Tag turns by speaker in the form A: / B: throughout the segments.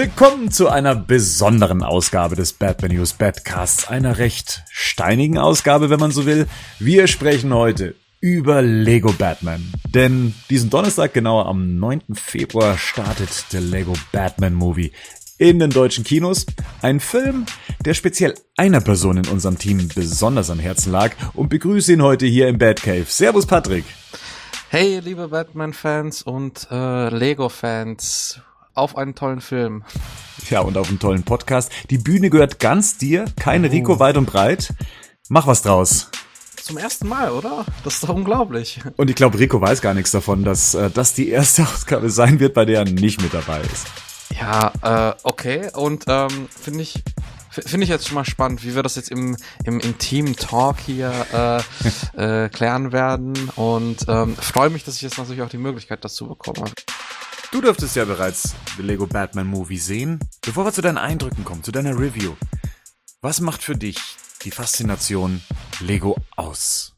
A: Willkommen zu einer besonderen Ausgabe des Batman News Badcasts, einer recht steinigen Ausgabe, wenn man so will. Wir sprechen heute über Lego Batman. Denn diesen Donnerstag, genauer am 9. Februar, startet der Lego Batman Movie in den deutschen Kinos. Ein Film, der speziell einer Person in unserem Team besonders am Herzen lag und begrüße ihn heute hier im Batcave. Servus Patrick.
B: Hey, liebe Batman-Fans und äh, Lego-Fans auf einen tollen Film.
A: Ja, und auf einen tollen Podcast. Die Bühne gehört ganz dir, keine oh. Rico weit und breit. Mach was draus.
B: Zum ersten Mal, oder? Das ist doch unglaublich.
A: Und ich glaube, Rico weiß gar nichts davon, dass äh, das die erste Ausgabe sein wird, bei der er nicht mit dabei ist.
B: Ja, äh, okay. Und ähm, finde ich finde ich jetzt schon mal spannend, wie wir das jetzt im, im intimen Talk hier äh, äh, klären werden. Und ähm, freue mich, dass ich jetzt natürlich auch die Möglichkeit dazu bekomme.
A: Du dürftest ja bereits The Lego Batman Movie sehen. Bevor wir zu deinen Eindrücken kommen, zu deiner Review. Was macht für dich die Faszination Lego aus?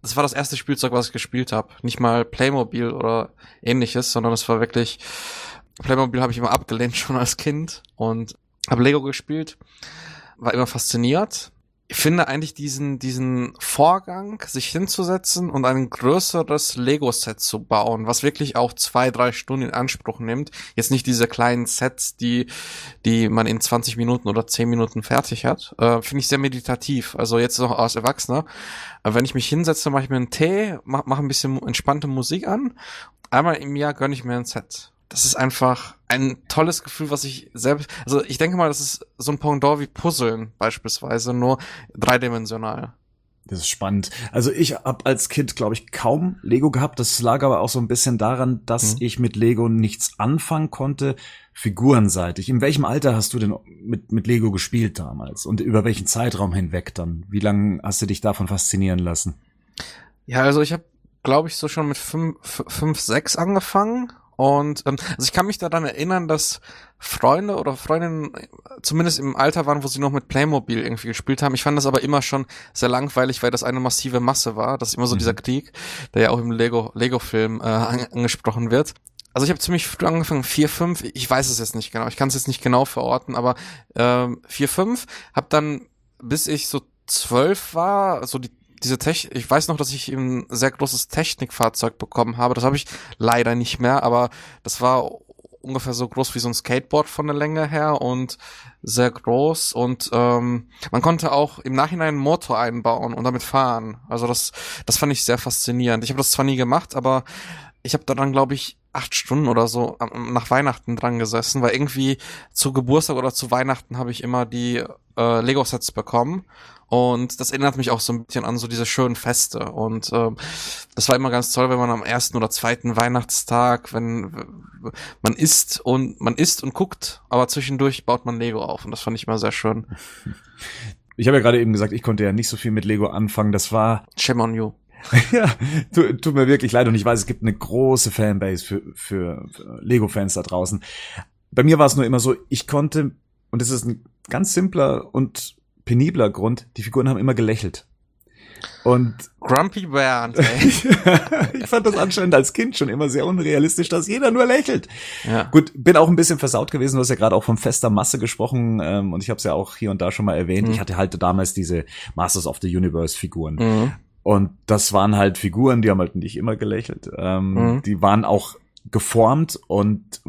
B: Das war das erste Spielzeug, was ich gespielt habe. Nicht mal Playmobil oder ähnliches, sondern es war wirklich Playmobil habe ich immer abgelehnt schon als Kind und habe Lego gespielt, war immer fasziniert ich finde eigentlich diesen, diesen Vorgang, sich hinzusetzen und ein größeres Lego-Set zu bauen, was wirklich auch zwei, drei Stunden in Anspruch nimmt. Jetzt nicht diese kleinen Sets, die, die man in 20 Minuten oder 10 Minuten fertig hat. Äh, finde ich sehr meditativ. Also jetzt noch als Erwachsener. Äh, wenn ich mich hinsetze, mache ich mir einen Tee, mache mach ein bisschen entspannte Musik an. Einmal im Jahr gönne ich mir ein Set das ist einfach ein tolles Gefühl, was ich selbst, also ich denke mal, das ist so ein Pendant wie Puzzeln beispielsweise, nur dreidimensional.
A: Das ist spannend. Also ich habe als Kind, glaube ich, kaum Lego gehabt. Das lag aber auch so ein bisschen daran, dass mhm. ich mit Lego nichts anfangen konnte, figurenseitig. In welchem Alter hast du denn mit, mit Lego gespielt damals? Und über welchen Zeitraum hinweg dann? Wie lange hast du dich davon faszinieren lassen?
B: Ja, also ich habe, glaube ich, so schon mit fünf, fünf, sechs angefangen und ähm, also ich kann mich daran erinnern, dass Freunde oder Freundinnen zumindest im Alter waren, wo sie noch mit Playmobil irgendwie gespielt haben. Ich fand das aber immer schon sehr langweilig, weil das eine massive Masse war. Das ist immer so mhm. dieser Krieg, der ja auch im Lego Lego Film äh, angesprochen wird. Also ich habe ziemlich früh angefangen, vier fünf. ich weiß es jetzt nicht genau, ich kann es jetzt nicht genau verorten, aber äh, vier fünf. habe dann, bis ich so zwölf war, so die diese Technik, ich weiß noch, dass ich ein sehr großes Technikfahrzeug bekommen habe. Das habe ich leider nicht mehr, aber das war ungefähr so groß wie so ein Skateboard von der Länge her und sehr groß und ähm, man konnte auch im Nachhinein einen Motor einbauen und damit fahren. Also das, das fand ich sehr faszinierend. Ich habe das zwar nie gemacht, aber ich habe da dann, glaube ich, acht Stunden oder so nach Weihnachten dran gesessen, weil irgendwie zu Geburtstag oder zu Weihnachten habe ich immer die äh, Lego-Sets bekommen und das erinnert mich auch so ein bisschen an so diese schönen Feste. Und ähm, das war immer ganz toll, wenn man am ersten oder zweiten Weihnachtstag, wenn man isst und man isst und guckt, aber zwischendurch baut man Lego auf. Und das fand ich immer sehr schön.
A: Ich habe ja gerade eben gesagt, ich konnte ja nicht so viel mit Lego anfangen. Das war.
B: Shame on you.
A: ja, tut, tut mir wirklich leid und ich weiß, es gibt eine große Fanbase für, für, für Lego-Fans da draußen. Bei mir war es nur immer so, ich konnte, und es ist ein ganz simpler und penibler Grund, die Figuren haben immer gelächelt. Und
B: Grumpy Bernd, ey.
A: ich fand das anscheinend als Kind schon immer sehr unrealistisch, dass jeder nur lächelt. Ja. Gut, bin auch ein bisschen versaut gewesen. Du hast ja gerade auch von fester Masse gesprochen ähm, und ich habe es ja auch hier und da schon mal erwähnt. Mhm. Ich hatte halt damals diese Masters of the Universe Figuren. Mhm. Und das waren halt Figuren, die haben halt nicht immer gelächelt. Ähm, mhm. Die waren auch geformt und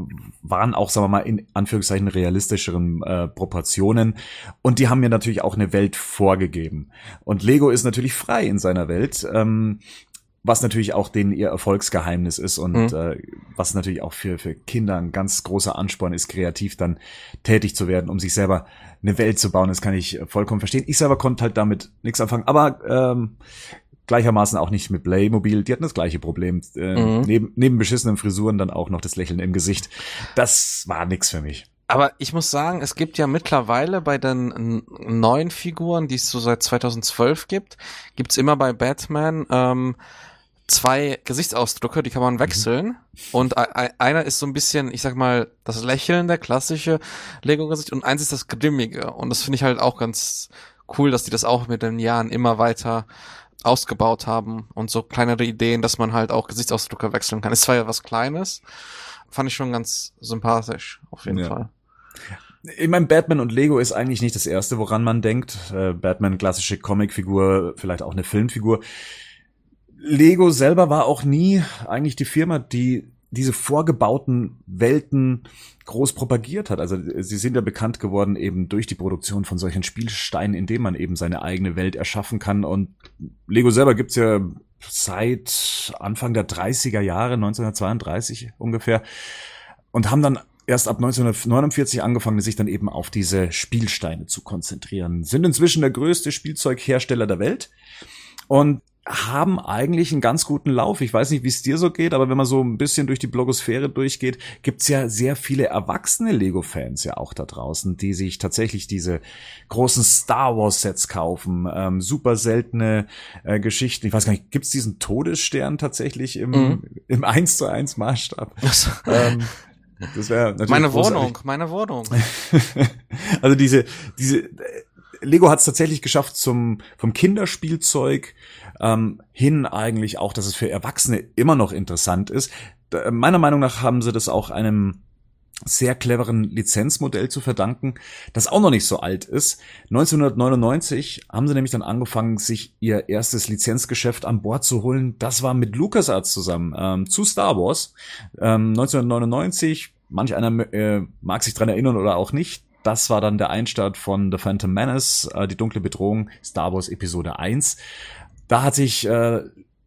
A: waren auch, sagen wir mal, in Anführungszeichen realistischeren äh, Proportionen. Und die haben mir natürlich auch eine Welt vorgegeben. Und Lego ist natürlich frei in seiner Welt. Ähm, was natürlich auch denen ihr Erfolgsgeheimnis ist und mhm. äh, was natürlich auch für, für Kinder ein ganz großer Ansporn ist, kreativ dann tätig zu werden, um sich selber eine Welt zu bauen. Das kann ich vollkommen verstehen. Ich selber konnte halt damit nichts anfangen. Aber ähm, gleichermaßen auch nicht mit Playmobil. Die hatten das gleiche Problem. Äh, mhm. neben, neben beschissenen Frisuren dann auch noch das Lächeln im Gesicht. Das war nix für mich.
B: Aber ich muss sagen, es gibt ja mittlerweile bei den neuen Figuren, die es so seit 2012 gibt, gibt's immer bei Batman ähm, zwei Gesichtsausdrücke, die kann man wechseln. Mhm. Und einer ist so ein bisschen, ich sag mal, das Lächeln, der klassische Lego-Gesicht, und eins ist das Grimmige. Und das finde ich halt auch ganz cool, dass die das auch mit den Jahren immer weiter ausgebaut haben und so kleinere Ideen, dass man halt auch Gesichtsausdrücke wechseln kann. Ist zwar ja was Kleines, fand ich schon ganz sympathisch, auf jeden ja. Fall.
A: Ich meine, Batman und Lego ist eigentlich nicht das erste, woran man denkt. Äh, Batman, klassische Comicfigur, vielleicht auch eine Filmfigur. Lego selber war auch nie eigentlich die Firma, die diese vorgebauten Welten groß propagiert hat. Also sie sind ja bekannt geworden eben durch die Produktion von solchen Spielsteinen, indem man eben seine eigene Welt erschaffen kann. Und Lego selber gibt's ja seit Anfang der 30er Jahre, 1932 ungefähr, und haben dann erst ab 1949 angefangen, sich dann eben auf diese Spielsteine zu konzentrieren. Sind inzwischen der größte Spielzeughersteller der Welt. Und haben eigentlich einen ganz guten Lauf. Ich weiß nicht, wie es dir so geht, aber wenn man so ein bisschen durch die Blogosphäre durchgeht, gibt's ja sehr viele erwachsene Lego-Fans ja auch da draußen, die sich tatsächlich diese großen Star Wars-Sets kaufen, ähm, super seltene äh, Geschichten. Ich weiß gar nicht, gibt's diesen Todesstern tatsächlich im, mhm. im 1 zu 1 Maßstab? ähm,
B: das wäre natürlich meine großartig. Wohnung, meine Wohnung.
A: also diese, diese Lego hat es tatsächlich geschafft zum vom Kinderspielzeug ähm, hin eigentlich auch, dass es für Erwachsene immer noch interessant ist. Da, meiner Meinung nach haben sie das auch einem sehr cleveren Lizenzmodell zu verdanken, das auch noch nicht so alt ist. 1999 haben sie nämlich dann angefangen, sich ihr erstes Lizenzgeschäft an Bord zu holen. Das war mit LucasArts zusammen ähm, zu Star Wars. Ähm, 1999, manch einer äh, mag sich dran erinnern oder auch nicht. Das war dann der Einstart von The Phantom Menace, äh, die dunkle Bedrohung, Star Wars Episode 1. Da hat sich äh,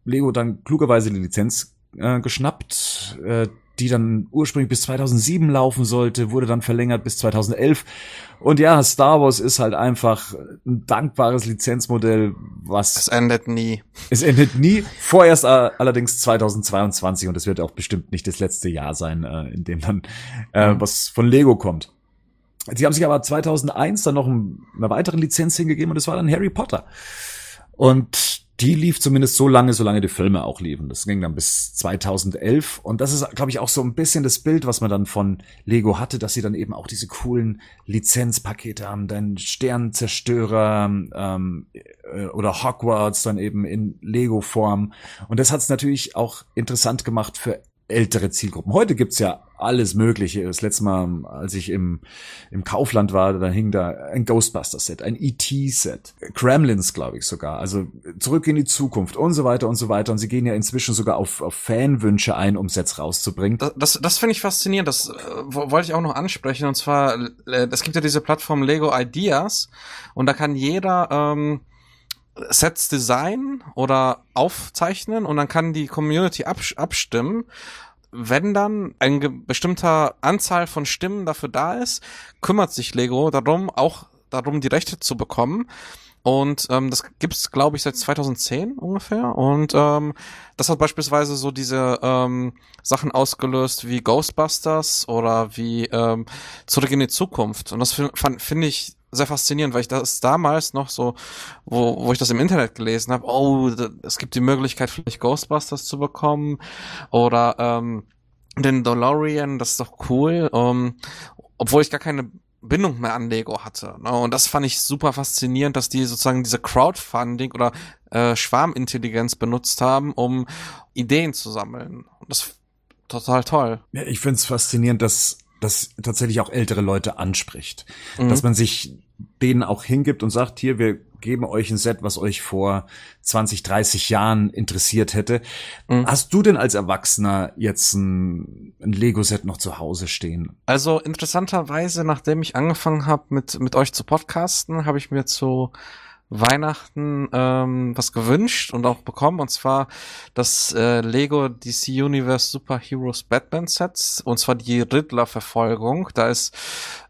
A: Lego dann klugerweise die Lizenz äh, geschnappt, äh, die dann ursprünglich bis 2007 laufen sollte, wurde dann verlängert bis 2011. Und ja, Star Wars ist halt einfach ein dankbares Lizenzmodell, was...
B: Es endet nie.
A: Es endet nie, vorerst allerdings 2022 und es wird auch bestimmt nicht das letzte Jahr sein, äh, in dem dann äh, mhm. was von Lego kommt. Sie haben sich aber 2001 dann noch eine weitere Lizenz hingegeben und das war dann Harry Potter. Und die lief zumindest so lange, solange die Filme auch liefen. Das ging dann bis 2011. Und das ist, glaube ich, auch so ein bisschen das Bild, was man dann von Lego hatte, dass sie dann eben auch diese coolen Lizenzpakete haben, dann Sternzerstörer ähm, äh, oder Hogwarts dann eben in Lego-Form. Und das hat es natürlich auch interessant gemacht für ältere Zielgruppen. Heute gibt's ja alles Mögliche. Das letzte Mal, als ich im, im Kaufland war, da hing da ein Ghostbuster-Set, ein E.T.-Set, Kremlins, glaube ich sogar. Also zurück in die Zukunft und so weiter und so weiter. Und sie gehen ja inzwischen sogar auf, auf Fanwünsche ein, um Sets rauszubringen.
B: Das, das, das finde ich faszinierend. Das äh, wollte ich auch noch ansprechen. Und zwar, äh, es gibt ja diese Plattform Lego Ideas und da kann jeder ähm, Sets designen oder aufzeichnen und dann kann die Community abstimmen. Wenn dann eine bestimmter Anzahl von Stimmen dafür da ist, kümmert sich Lego darum, auch darum, die Rechte zu bekommen. Und ähm, das gibt's, glaube ich, seit 2010 ungefähr. Und ähm, das hat beispielsweise so diese ähm, Sachen ausgelöst wie Ghostbusters oder wie ähm, Zurück in die Zukunft. Und das finde find ich sehr faszinierend, weil ich das damals noch so, wo, wo ich das im Internet gelesen habe, oh, es gibt die Möglichkeit, vielleicht Ghostbusters zu bekommen oder ähm, den DeLorean, das ist doch cool, ähm, obwohl ich gar keine Bindung mehr an Lego hatte. Ne? Und das fand ich super faszinierend, dass die sozusagen diese Crowdfunding oder äh, Schwarmintelligenz benutzt haben, um Ideen zu sammeln. Und das total toll.
A: Ja, ich finde es faszinierend, dass das tatsächlich auch ältere Leute anspricht. Mhm. Dass man sich denen auch hingibt und sagt, hier, wir geben euch ein Set, was euch vor 20, 30 Jahren interessiert hätte. Mhm. Hast du denn als Erwachsener jetzt ein, ein Lego-Set noch zu Hause stehen?
B: Also interessanterweise, nachdem ich angefangen habe mit, mit euch zu podcasten, habe ich mir zu Weihnachten ähm, was gewünscht und auch bekommen, und zwar das äh, Lego DC Universe Super Heroes Batman Sets, und zwar die Riddler-Verfolgung. Da ist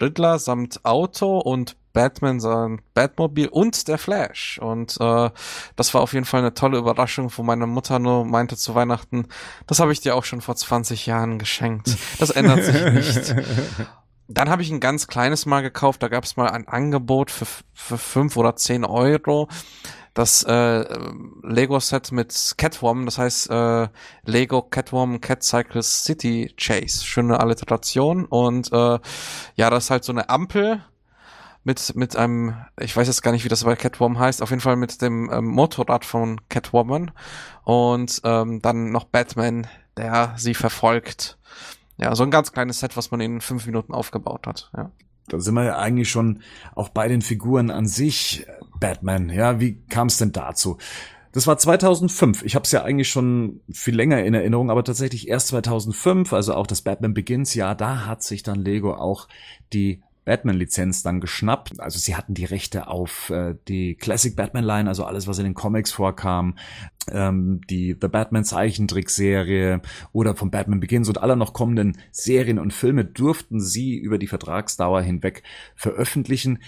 B: Riddler samt Auto und Batman sein Batmobil und der Flash. Und äh, das war auf jeden Fall eine tolle Überraschung, wo meine Mutter nur meinte zu Weihnachten, das habe ich dir auch schon vor 20 Jahren geschenkt. Das ändert sich nicht. Dann habe ich ein ganz kleines Mal gekauft, da gab es mal ein Angebot für, für fünf oder zehn Euro. Das äh, Lego-Set mit Catwoman, das heißt äh, Lego Catwoman Cat Cycle City Chase. Schöne Alliteration. Und äh, ja, das ist halt so eine Ampel mit, mit einem, ich weiß jetzt gar nicht, wie das bei Catwoman heißt, auf jeden Fall mit dem ähm, Motorrad von Catwoman. Und ähm, dann noch Batman, der sie verfolgt. Ja, so ein ganz kleines Set, was man in fünf Minuten aufgebaut hat. Ja.
A: da sind wir ja eigentlich schon auch bei den Figuren an sich. Batman, ja, wie kam es denn dazu? Das war 2005. Ich habe es ja eigentlich schon viel länger in Erinnerung, aber tatsächlich erst 2005, also auch das Batman Begins Jahr, da hat sich dann Lego auch die Batman-Lizenz dann geschnappt. Also sie hatten die Rechte auf äh, die Classic Batman-Line, also alles, was in den Comics vorkam, ähm, die The Batman Zeichentrickserie oder vom Batman Begins und aller noch kommenden Serien und Filme durften sie über die Vertragsdauer hinweg veröffentlichen.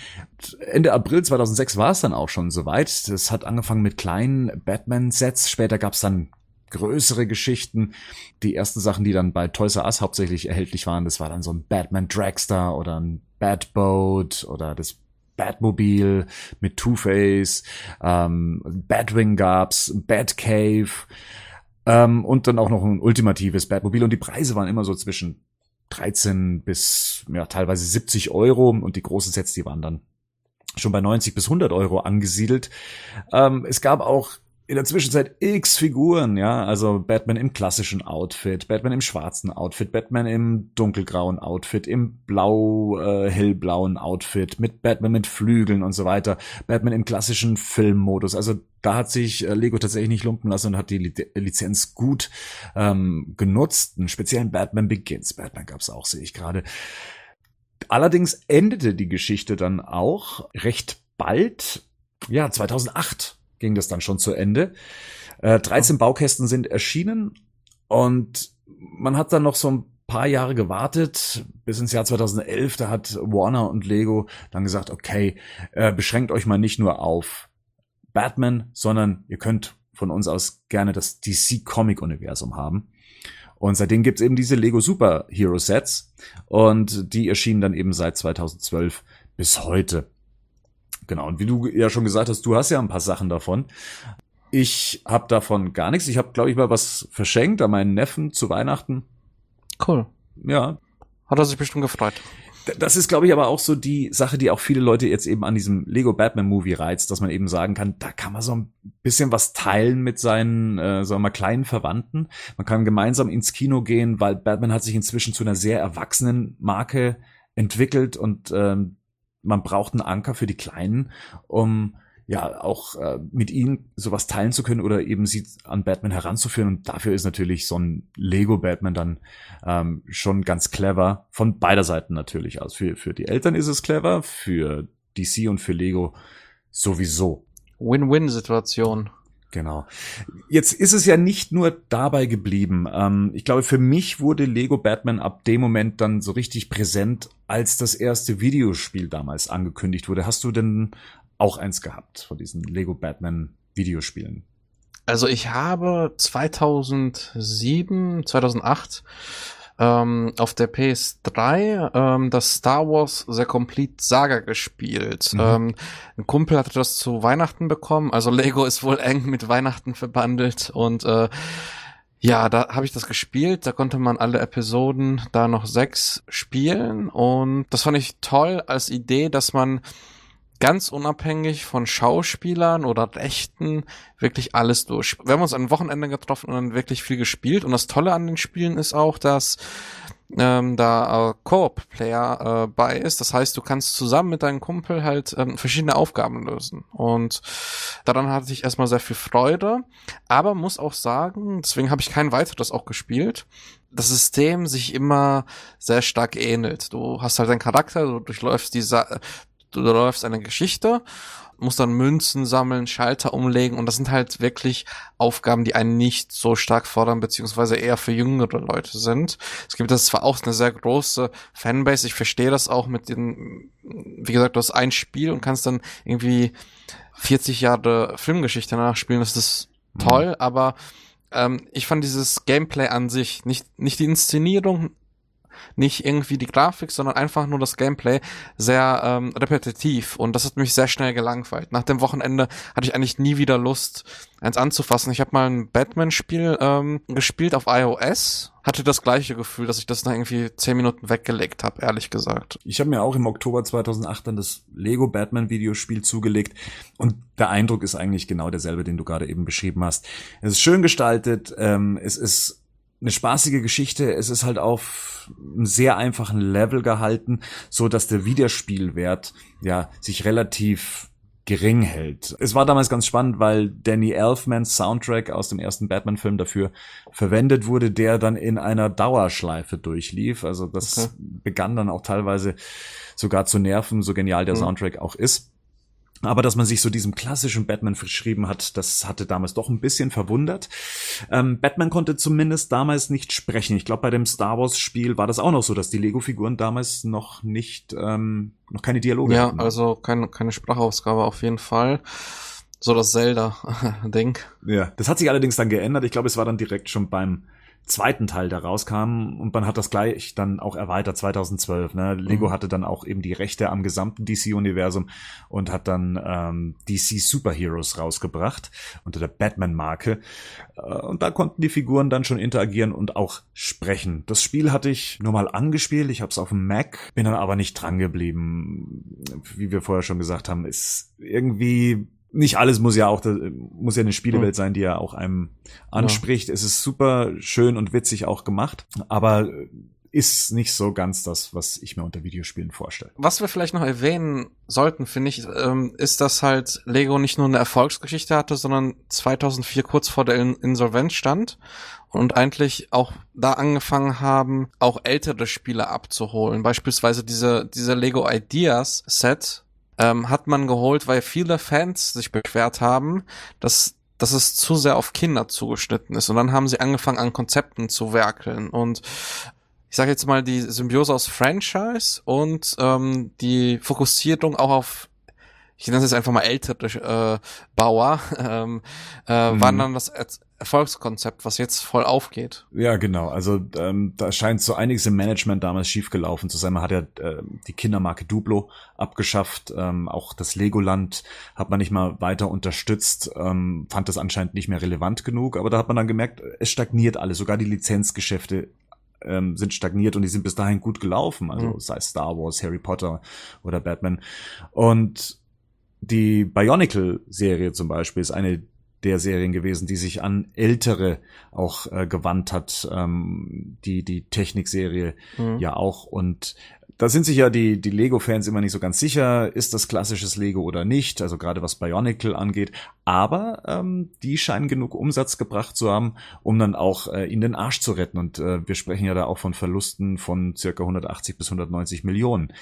A: Ende April 2006 war es dann auch schon soweit. Das hat angefangen mit kleinen Batman-Sets. Später gab es dann größere Geschichten. Die ersten Sachen, die dann bei Toys R Us hauptsächlich erhältlich waren, das war dann so ein Batman Dragster oder ein Batboat oder das Batmobil mit Two-Face, ähm, Batwing gab's, Batcave ähm, und dann auch noch ein ultimatives Batmobil und die Preise waren immer so zwischen 13 bis ja teilweise 70 Euro und die großen Sets, die waren dann schon bei 90 bis 100 Euro angesiedelt. Ähm, es gab auch in der Zwischenzeit x Figuren, ja, also Batman im klassischen Outfit, Batman im schwarzen Outfit, Batman im dunkelgrauen Outfit, im blau äh, hellblauen Outfit, mit Batman mit Flügeln und so weiter, Batman im klassischen Filmmodus. Also da hat sich äh, Lego tatsächlich nicht lumpen lassen und hat die Lizenz gut ähm, genutzt. Einen speziellen Batman Begins, Batman gab's auch, sehe ich gerade. Allerdings endete die Geschichte dann auch recht bald, ja, 2008 ging das dann schon zu Ende. Äh, 13 Baukästen sind erschienen und man hat dann noch so ein paar Jahre gewartet, bis ins Jahr 2011, da hat Warner und Lego dann gesagt, okay, äh, beschränkt euch mal nicht nur auf Batman, sondern ihr könnt von uns aus gerne das DC Comic Universum haben. Und seitdem gibt's eben diese Lego Super Hero Sets und die erschienen dann eben seit 2012 bis heute. Genau, und wie du ja schon gesagt hast, du hast ja ein paar Sachen davon. Ich habe davon gar nichts. Ich habe, glaube ich, mal was verschenkt an meinen Neffen zu Weihnachten.
B: Cool.
A: Ja.
B: Hat er sich bestimmt gefreut.
A: Das ist, glaube ich, aber auch so die Sache, die auch viele Leute jetzt eben an diesem Lego Batman Movie reizt, dass man eben sagen kann, da kann man so ein bisschen was teilen mit seinen, äh, sagen wir mal, kleinen Verwandten. Man kann gemeinsam ins Kino gehen, weil Batman hat sich inzwischen zu einer sehr erwachsenen Marke entwickelt und ähm, man braucht einen Anker für die Kleinen, um ja auch äh, mit ihnen sowas teilen zu können oder eben sie an Batman heranzuführen. Und dafür ist natürlich so ein Lego Batman dann ähm, schon ganz clever. Von beider Seiten natürlich. Also für, für die Eltern ist es clever, für DC und für Lego sowieso.
B: Win-Win-Situation.
A: Genau. Jetzt ist es ja nicht nur dabei geblieben. Ähm, ich glaube, für mich wurde Lego Batman ab dem Moment dann so richtig präsent, als das erste Videospiel damals angekündigt wurde. Hast du denn auch eins gehabt von diesen Lego Batman Videospielen?
B: Also ich habe 2007, 2008 ähm, auf der PS3 ähm, das Star Wars The Complete Saga gespielt. Mhm. Ähm, ein Kumpel hatte das zu Weihnachten bekommen. Also Lego ist wohl eng mit Weihnachten verbandelt und äh, ja, da habe ich das gespielt. Da konnte man alle Episoden, da noch sechs spielen und das fand ich toll als Idee, dass man ganz unabhängig von Schauspielern oder Rechten wirklich alles durch. Wir haben uns ein Wochenende getroffen und dann wirklich viel gespielt. Und das Tolle an den Spielen ist auch, dass ähm, da äh, Koop-Player äh, bei ist. Das heißt, du kannst zusammen mit deinem Kumpel halt ähm, verschiedene Aufgaben lösen. Und daran hatte ich erstmal sehr viel Freude. Aber muss auch sagen, deswegen habe ich kein weiteres auch gespielt, das System sich immer sehr stark ähnelt. Du hast halt deinen Charakter, du durchläufst diese, du läufst eine Geschichte, musst dann Münzen sammeln, Schalter umlegen und das sind halt wirklich Aufgaben, die einen nicht so stark fordern, beziehungsweise eher für jüngere Leute sind. Es gibt das zwar auch eine sehr große Fanbase, ich verstehe das auch mit den, wie gesagt, du hast ein Spiel und kannst dann irgendwie 40 Jahre Filmgeschichte nachspielen, das ist toll, mhm. aber ähm, ich fand dieses Gameplay an sich, nicht, nicht die Inszenierung, nicht irgendwie die Grafik, sondern einfach nur das Gameplay sehr ähm, repetitiv und das hat mich sehr schnell gelangweilt. Nach dem Wochenende hatte ich eigentlich nie wieder Lust, eins anzufassen. Ich habe mal ein Batman-Spiel ähm, gespielt auf iOS, hatte das gleiche Gefühl, dass ich das nach irgendwie zehn Minuten weggelegt habe, ehrlich gesagt.
A: Ich habe mir auch im Oktober 2008 dann das Lego Batman Videospiel zugelegt und der Eindruck ist eigentlich genau derselbe, den du gerade eben beschrieben hast. Es ist schön gestaltet, ähm, es ist eine spaßige Geschichte. Es ist halt auf einem sehr einfachen Level gehalten, so dass der Wiederspielwert ja sich relativ gering hält. Es war damals ganz spannend, weil Danny Elfmans Soundtrack aus dem ersten Batman-Film dafür verwendet wurde, der dann in einer Dauerschleife durchlief. Also das okay. begann dann auch teilweise sogar zu nerven, so genial der mhm. Soundtrack auch ist. Aber dass man sich so diesem klassischen Batman verschrieben hat, das hatte damals doch ein bisschen verwundert. Ähm, Batman konnte zumindest damals nicht sprechen. Ich glaube, bei dem Star Wars Spiel war das auch noch so, dass die Lego-Figuren damals noch nicht, ähm, noch keine Dialoge
B: ja, hatten. Ja, also keine, keine Sprachausgabe auf jeden Fall. So das Zelda-Ding.
A: Ja, das hat sich allerdings dann geändert. Ich glaube, es war dann direkt schon beim zweiten Teil, der rauskam und man hat das gleich dann auch erweitert 2012. Ne? Lego mhm. hatte dann auch eben die Rechte am gesamten DC-Universum und hat dann ähm, DC Superheroes rausgebracht unter der Batman-Marke äh, und da konnten die Figuren dann schon interagieren und auch sprechen. Das Spiel hatte ich nur mal angespielt, ich habe es auf dem Mac, bin dann aber nicht dran geblieben. Wie wir vorher schon gesagt haben, ist irgendwie nicht alles muss ja auch, muss ja eine Spielewelt sein, die ja auch einem anspricht. Ja. Es ist super schön und witzig auch gemacht, aber ist nicht so ganz das, was ich mir unter Videospielen vorstelle.
B: Was wir vielleicht noch erwähnen sollten, finde ich, ähm, ist, dass halt Lego nicht nur eine Erfolgsgeschichte hatte, sondern 2004 kurz vor der Insolvenz stand und eigentlich auch da angefangen haben, auch ältere Spiele abzuholen. Beispielsweise diese, diese Lego Ideas Set, ähm, hat man geholt, weil viele Fans sich beschwert haben, dass dass es zu sehr auf Kinder zugeschnitten ist. Und dann haben sie angefangen, an Konzepten zu werkeln. Und ich sage jetzt mal, die Symbiose aus Franchise und ähm, die Fokussierung auch auf ich nenne es jetzt einfach mal ältere äh, Bauer, ähm, äh, mhm. waren dann das Erfolgskonzept, was jetzt voll aufgeht.
A: Ja, genau. Also ähm, da scheint so einiges im Management damals schiefgelaufen zu sein. Man hat ja äh, die Kindermarke Duplo abgeschafft. Ähm, auch das Legoland hat man nicht mal weiter unterstützt. Ähm, fand das anscheinend nicht mehr relevant genug. Aber da hat man dann gemerkt, es stagniert alles. Sogar die Lizenzgeschäfte ähm, sind stagniert und die sind bis dahin gut gelaufen. Also mhm. sei es Star Wars, Harry Potter oder Batman. Und die Bionicle-Serie zum Beispiel ist eine der Serien gewesen, die sich an ältere auch äh, gewandt hat, ähm, die die Technikserie mhm. ja auch und da sind sich ja die, die Lego-Fans immer nicht so ganz sicher, ist das klassisches Lego oder nicht, also gerade was Bionicle angeht. Aber ähm, die scheinen genug Umsatz gebracht zu haben, um dann auch äh, in den Arsch zu retten. Und äh, wir sprechen ja da auch von Verlusten von circa 180 bis 190 Millionen.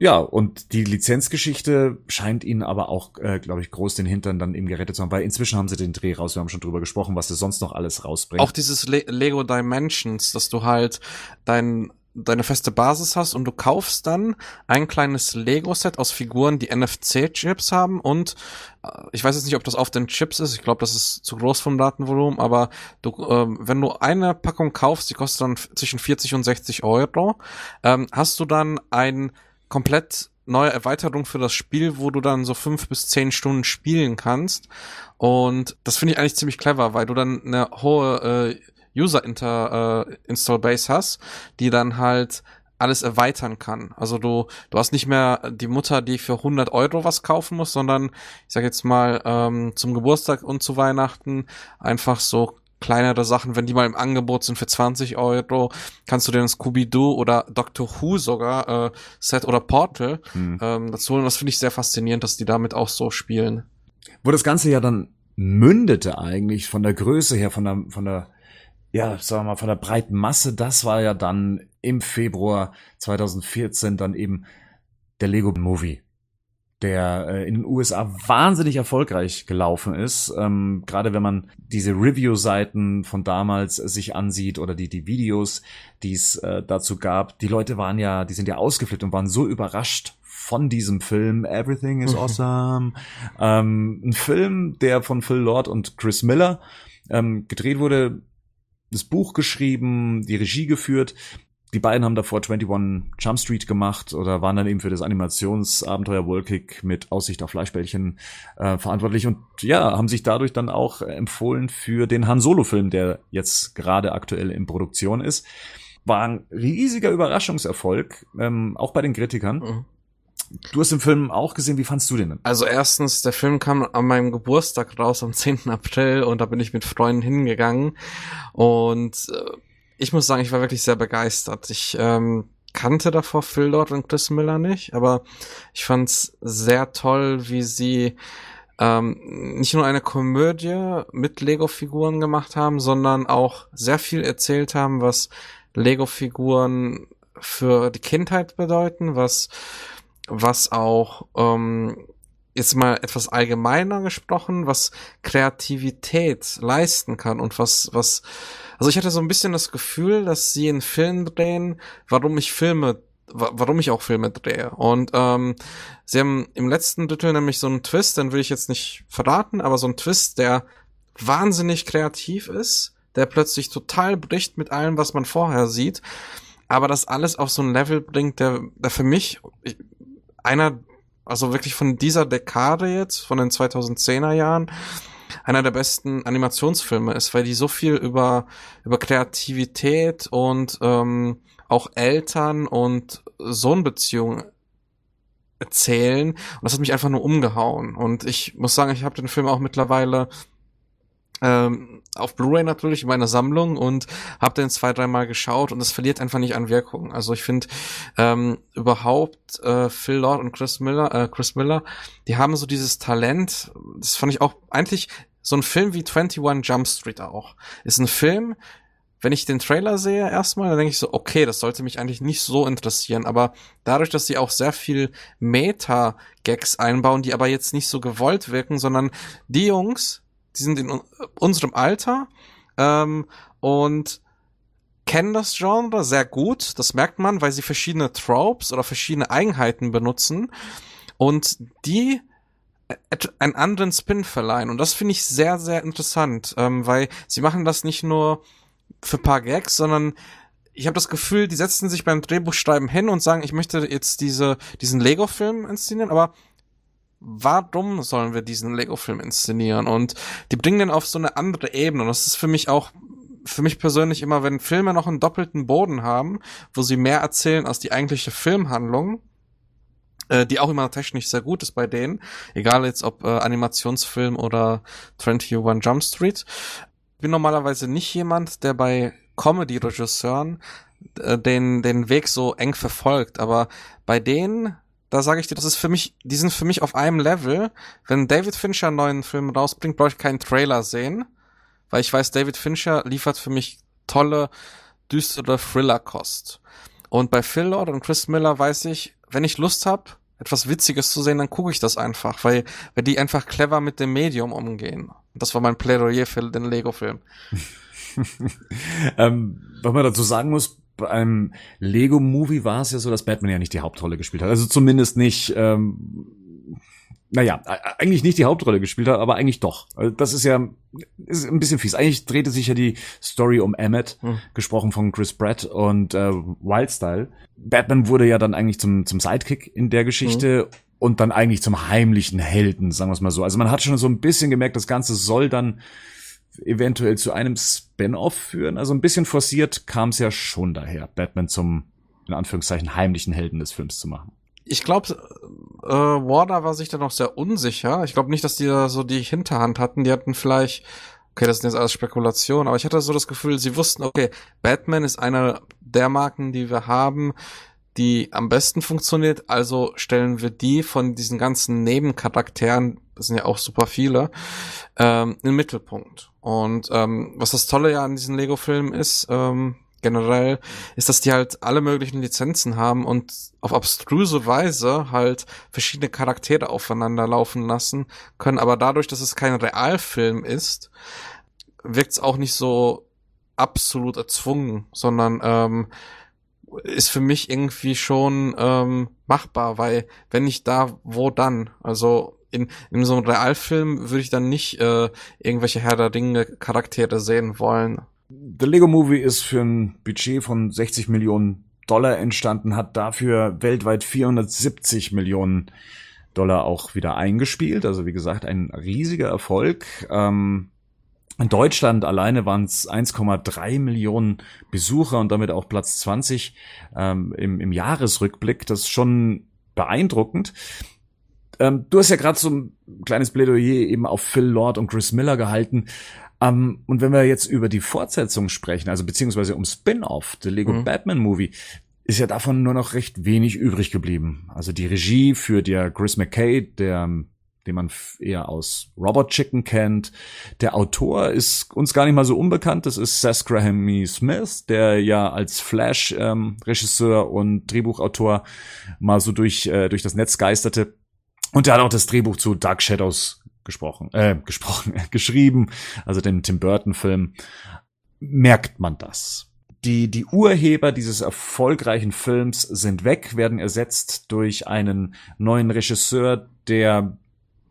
A: Ja, und die Lizenzgeschichte scheint ihnen aber auch, äh, glaube ich, groß den Hintern dann eben gerettet zu haben, weil inzwischen haben sie den Dreh raus. Wir haben schon drüber gesprochen, was sie sonst noch alles rausbringen.
B: Auch dieses Le Lego Dimensions, dass du halt dein deine feste Basis hast und du kaufst dann ein kleines Lego-Set aus Figuren, die NFC-Chips haben und äh, ich weiß jetzt nicht, ob das auf den Chips ist, ich glaube, das ist zu groß vom Datenvolumen, aber du, ähm, wenn du eine Packung kaufst, die kostet dann zwischen 40 und 60 Euro, ähm, hast du dann ein komplett neue Erweiterung für das Spiel, wo du dann so fünf bis zehn Stunden spielen kannst. Und das finde ich eigentlich ziemlich clever, weil du dann eine hohe äh, User Inter äh, hast, die dann halt alles erweitern kann. Also du, du hast nicht mehr die Mutter, die für 100 Euro was kaufen muss, sondern ich sag jetzt mal ähm, zum Geburtstag und zu Weihnachten einfach so kleinere Sachen, wenn die mal im Angebot sind für 20 Euro, kannst du dir ein Scooby-Doo oder Doctor Who sogar äh, Set oder Portal hm. ähm, dazu holen. Das finde ich sehr faszinierend, dass die damit auch so spielen.
A: Wo das Ganze ja dann mündete eigentlich von der Größe her, von der, von der, ja, sagen wir mal, von der breiten Masse, das war ja dann im Februar 2014 dann eben der Lego Movie der äh, in den USA wahnsinnig erfolgreich gelaufen ist. Ähm, Gerade wenn man diese Review-Seiten von damals sich ansieht oder die, die Videos, die es äh, dazu gab. Die Leute waren ja, die sind ja ausgeflippt und waren so überrascht von diesem Film Everything is Awesome. ähm, ein Film, der von Phil Lord und Chris Miller ähm, gedreht wurde, das Buch geschrieben, die Regie geführt die beiden haben davor 21 Jump Street gemacht oder waren dann eben für das Animationsabenteuer Wolkick mit Aussicht auf Fleischbällchen äh, verantwortlich und ja, haben sich dadurch dann auch empfohlen für den Han Solo Film, der jetzt gerade aktuell in Produktion ist. War ein riesiger Überraschungserfolg, ähm, auch bei den Kritikern. Mhm. Du hast den Film auch gesehen, wie fandst du den denn?
B: Also erstens, der Film kam an meinem Geburtstag raus am 10. April und da bin ich mit Freunden hingegangen und äh, ich muss sagen, ich war wirklich sehr begeistert. Ich ähm, kannte davor Phil Lord und Chris Miller nicht, aber ich fand's sehr toll, wie sie ähm, nicht nur eine Komödie mit Lego-Figuren gemacht haben, sondern auch sehr viel erzählt haben, was Lego-Figuren für die Kindheit bedeuten, was, was auch ähm, jetzt mal etwas allgemeiner gesprochen, was Kreativität leisten kann und was, was, also ich hatte so ein bisschen das Gefühl, dass sie einen Film drehen, warum ich Filme warum ich auch Filme drehe. Und ähm, sie haben im letzten Drittel nämlich so einen Twist, den will ich jetzt nicht verraten, aber so einen Twist, der wahnsinnig kreativ ist, der plötzlich total bricht mit allem, was man vorher sieht, aber das alles auf so ein Level bringt, der, der für mich einer, also wirklich von dieser Dekade jetzt, von den 2010er Jahren, einer der besten Animationsfilme ist, weil die so viel über, über Kreativität und ähm, auch Eltern und Sohnbeziehungen erzählen. Und das hat mich einfach nur umgehauen. Und ich muss sagen, ich habe den Film auch mittlerweile ähm, auf Blu-ray natürlich in meiner Sammlung und habe den zwei, dreimal geschaut und es verliert einfach nicht an Wirkung. Also ich finde ähm, überhaupt äh, Phil Lord und Chris Miller, äh, Chris Miller, die haben so dieses Talent. Das fand ich auch eigentlich so ein Film wie 21 Jump Street auch. Ist ein Film, wenn ich den Trailer sehe erstmal, dann denke ich so, okay, das sollte mich eigentlich nicht so interessieren, aber dadurch, dass sie auch sehr viel Meta-Gags einbauen, die aber jetzt nicht so gewollt wirken, sondern die Jungs, die sind in unserem Alter ähm, und kennen das Genre sehr gut, das merkt man, weil sie verschiedene Tropes oder verschiedene Eigenheiten benutzen und die einen anderen Spin verleihen. Und das finde ich sehr, sehr interessant, ähm, weil sie machen das nicht nur für paar Gags, sondern ich habe das Gefühl, die setzen sich beim Drehbuchschreiben hin und sagen, ich möchte jetzt diese, diesen Lego-Film inszenieren, aber warum sollen wir diesen Lego-Film inszenieren? Und die bringen den auf so eine andere Ebene. Und das ist für mich auch, für mich persönlich immer, wenn Filme noch einen doppelten Boden haben, wo sie mehr erzählen als die eigentliche Filmhandlung, äh, die auch immer technisch sehr gut ist bei denen, egal jetzt ob äh, Animationsfilm oder 21 Jump Street, bin normalerweise nicht jemand, der bei Comedy-Regisseuren äh, den, den Weg so eng verfolgt, aber bei denen, da sage ich dir, das ist für mich, die sind für mich auf einem Level. Wenn David Fincher einen neuen Film rausbringt, brauche ich keinen Trailer sehen, weil ich weiß, David Fincher liefert für mich tolle, düstere Thriller-Kost. Und bei Phil Lord und Chris Miller weiß ich, wenn ich Lust habe, etwas Witziges zu sehen, dann gucke ich das einfach, weil, weil die einfach clever mit dem Medium umgehen. Das war mein Plädoyer für den Lego-Film.
A: ähm, was man dazu sagen muss, bei einem Lego-Movie war es ja so, dass Batman ja nicht die Hauptrolle gespielt hat. Also zumindest nicht, ähm, naja, eigentlich nicht die Hauptrolle gespielt hat, aber eigentlich doch. Also das ist ja ist ein bisschen fies. Eigentlich drehte sich ja die Story um Emmett, hm. gesprochen von Chris Pratt und äh, Wildstyle. Batman wurde ja dann eigentlich zum, zum Sidekick in der Geschichte. Hm und dann eigentlich zum heimlichen Helden, sagen wir es mal so. Also man hat schon so ein bisschen gemerkt, das Ganze soll dann eventuell zu einem Spin-off führen. Also ein bisschen forciert kam es ja schon daher, Batman zum in Anführungszeichen heimlichen Helden des Films zu machen.
B: Ich glaube, äh, Warner war sich da noch sehr unsicher. Ich glaube nicht, dass die da so die Hinterhand hatten. Die hatten vielleicht, okay, das sind jetzt alles Spekulationen, aber ich hatte so das Gefühl, sie wussten, okay, Batman ist einer der Marken, die wir haben, die am besten funktioniert, also stellen wir die von diesen ganzen Nebencharakteren, das sind ja auch super viele, ähm, in den Mittelpunkt. Und ähm, was das Tolle ja an diesen Lego-Filmen ist, ähm, generell, ist, dass die halt alle möglichen Lizenzen haben und auf abstruse Weise halt verschiedene Charaktere aufeinander laufen lassen können. Aber dadurch, dass es kein Realfilm ist, wirkt es auch nicht so absolut erzwungen, sondern ähm, ist für mich irgendwie schon ähm, machbar, weil wenn nicht da, wo dann? Also in, in so einem Realfilm würde ich dann nicht äh, irgendwelche Herr der Dinge Charaktere sehen wollen.
A: The Lego Movie ist für ein Budget von 60 Millionen Dollar entstanden, hat dafür weltweit 470 Millionen Dollar auch wieder eingespielt. Also wie gesagt, ein riesiger Erfolg. Ähm, in Deutschland alleine waren es 1,3 Millionen Besucher und damit auch Platz 20 ähm, im, im Jahresrückblick. Das ist schon beeindruckend. Ähm, du hast ja gerade so ein kleines Plädoyer eben auf Phil Lord und Chris Miller gehalten. Um, ähm, und wenn wir jetzt über die Fortsetzung sprechen, also beziehungsweise um Spin-off, The Lego mhm. Batman Movie, ist ja davon nur noch recht wenig übrig geblieben. Also die Regie führt ja Chris McKay, der den man eher aus Robot Chicken kennt. Der Autor ist uns gar nicht mal so unbekannt. Das ist Seth Graham Smith, der ja als Flash-Regisseur ähm, und Drehbuchautor mal so durch, äh, durch das Netz geisterte. Und der hat auch das Drehbuch zu Dark Shadows gesprochen, äh, gesprochen, geschrieben, also den Tim Burton Film. Merkt man das? Die, die Urheber dieses erfolgreichen Films sind weg, werden ersetzt durch einen neuen Regisseur, der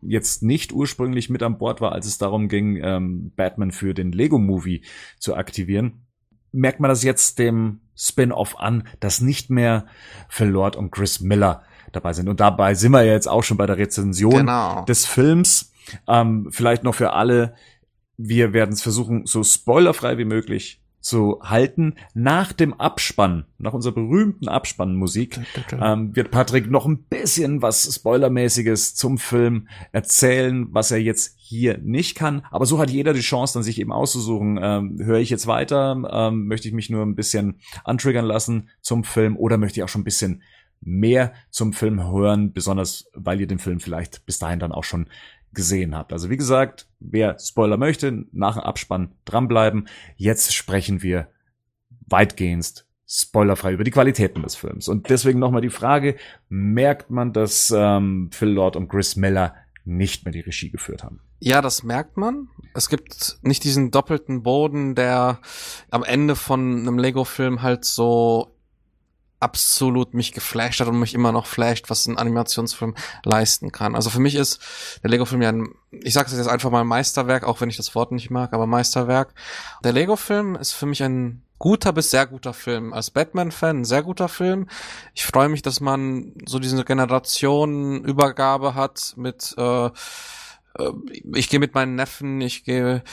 A: jetzt nicht ursprünglich mit an Bord war, als es darum ging, ähm, Batman für den Lego-Movie zu aktivieren, merkt man das jetzt dem Spin-off an, dass nicht mehr Phil Lord und Chris Miller dabei sind. Und dabei sind wir jetzt auch schon bei der Rezension genau. des Films. Ähm, vielleicht noch für alle, wir werden es versuchen, so spoilerfrei wie möglich zu halten. Nach dem Abspann, nach unserer berühmten Abspannmusik, ähm, wird Patrick noch ein bisschen was Spoilermäßiges zum Film erzählen, was er jetzt hier nicht kann. Aber so hat jeder die Chance, dann sich eben auszusuchen, ähm, höre ich jetzt weiter, ähm, möchte ich mich nur ein bisschen antriggern lassen zum Film oder möchte ich auch schon ein bisschen mehr zum Film hören, besonders weil ihr den Film vielleicht bis dahin dann auch schon gesehen habt. Also wie gesagt, wer Spoiler möchte, nach dem Abspann dranbleiben. Jetzt sprechen wir weitgehend spoilerfrei über die Qualitäten des Films. Und deswegen nochmal die Frage, merkt man, dass ähm, Phil Lord und Chris Miller nicht mehr die Regie geführt haben?
B: Ja, das merkt man. Es gibt nicht diesen doppelten Boden, der am Ende von einem Lego-Film halt so absolut mich geflasht hat und mich immer noch flasht, was ein Animationsfilm leisten kann. Also für mich ist der Lego-Film ja ein, ich sage es jetzt einfach mal Meisterwerk, auch wenn ich das Wort nicht mag, aber Meisterwerk. Der Lego-Film ist für mich ein guter bis sehr guter Film. Als Batman-Fan sehr guter Film. Ich freue mich, dass man so diese Generationenübergabe hat mit äh, äh ich gehe mit meinen Neffen, ich gehe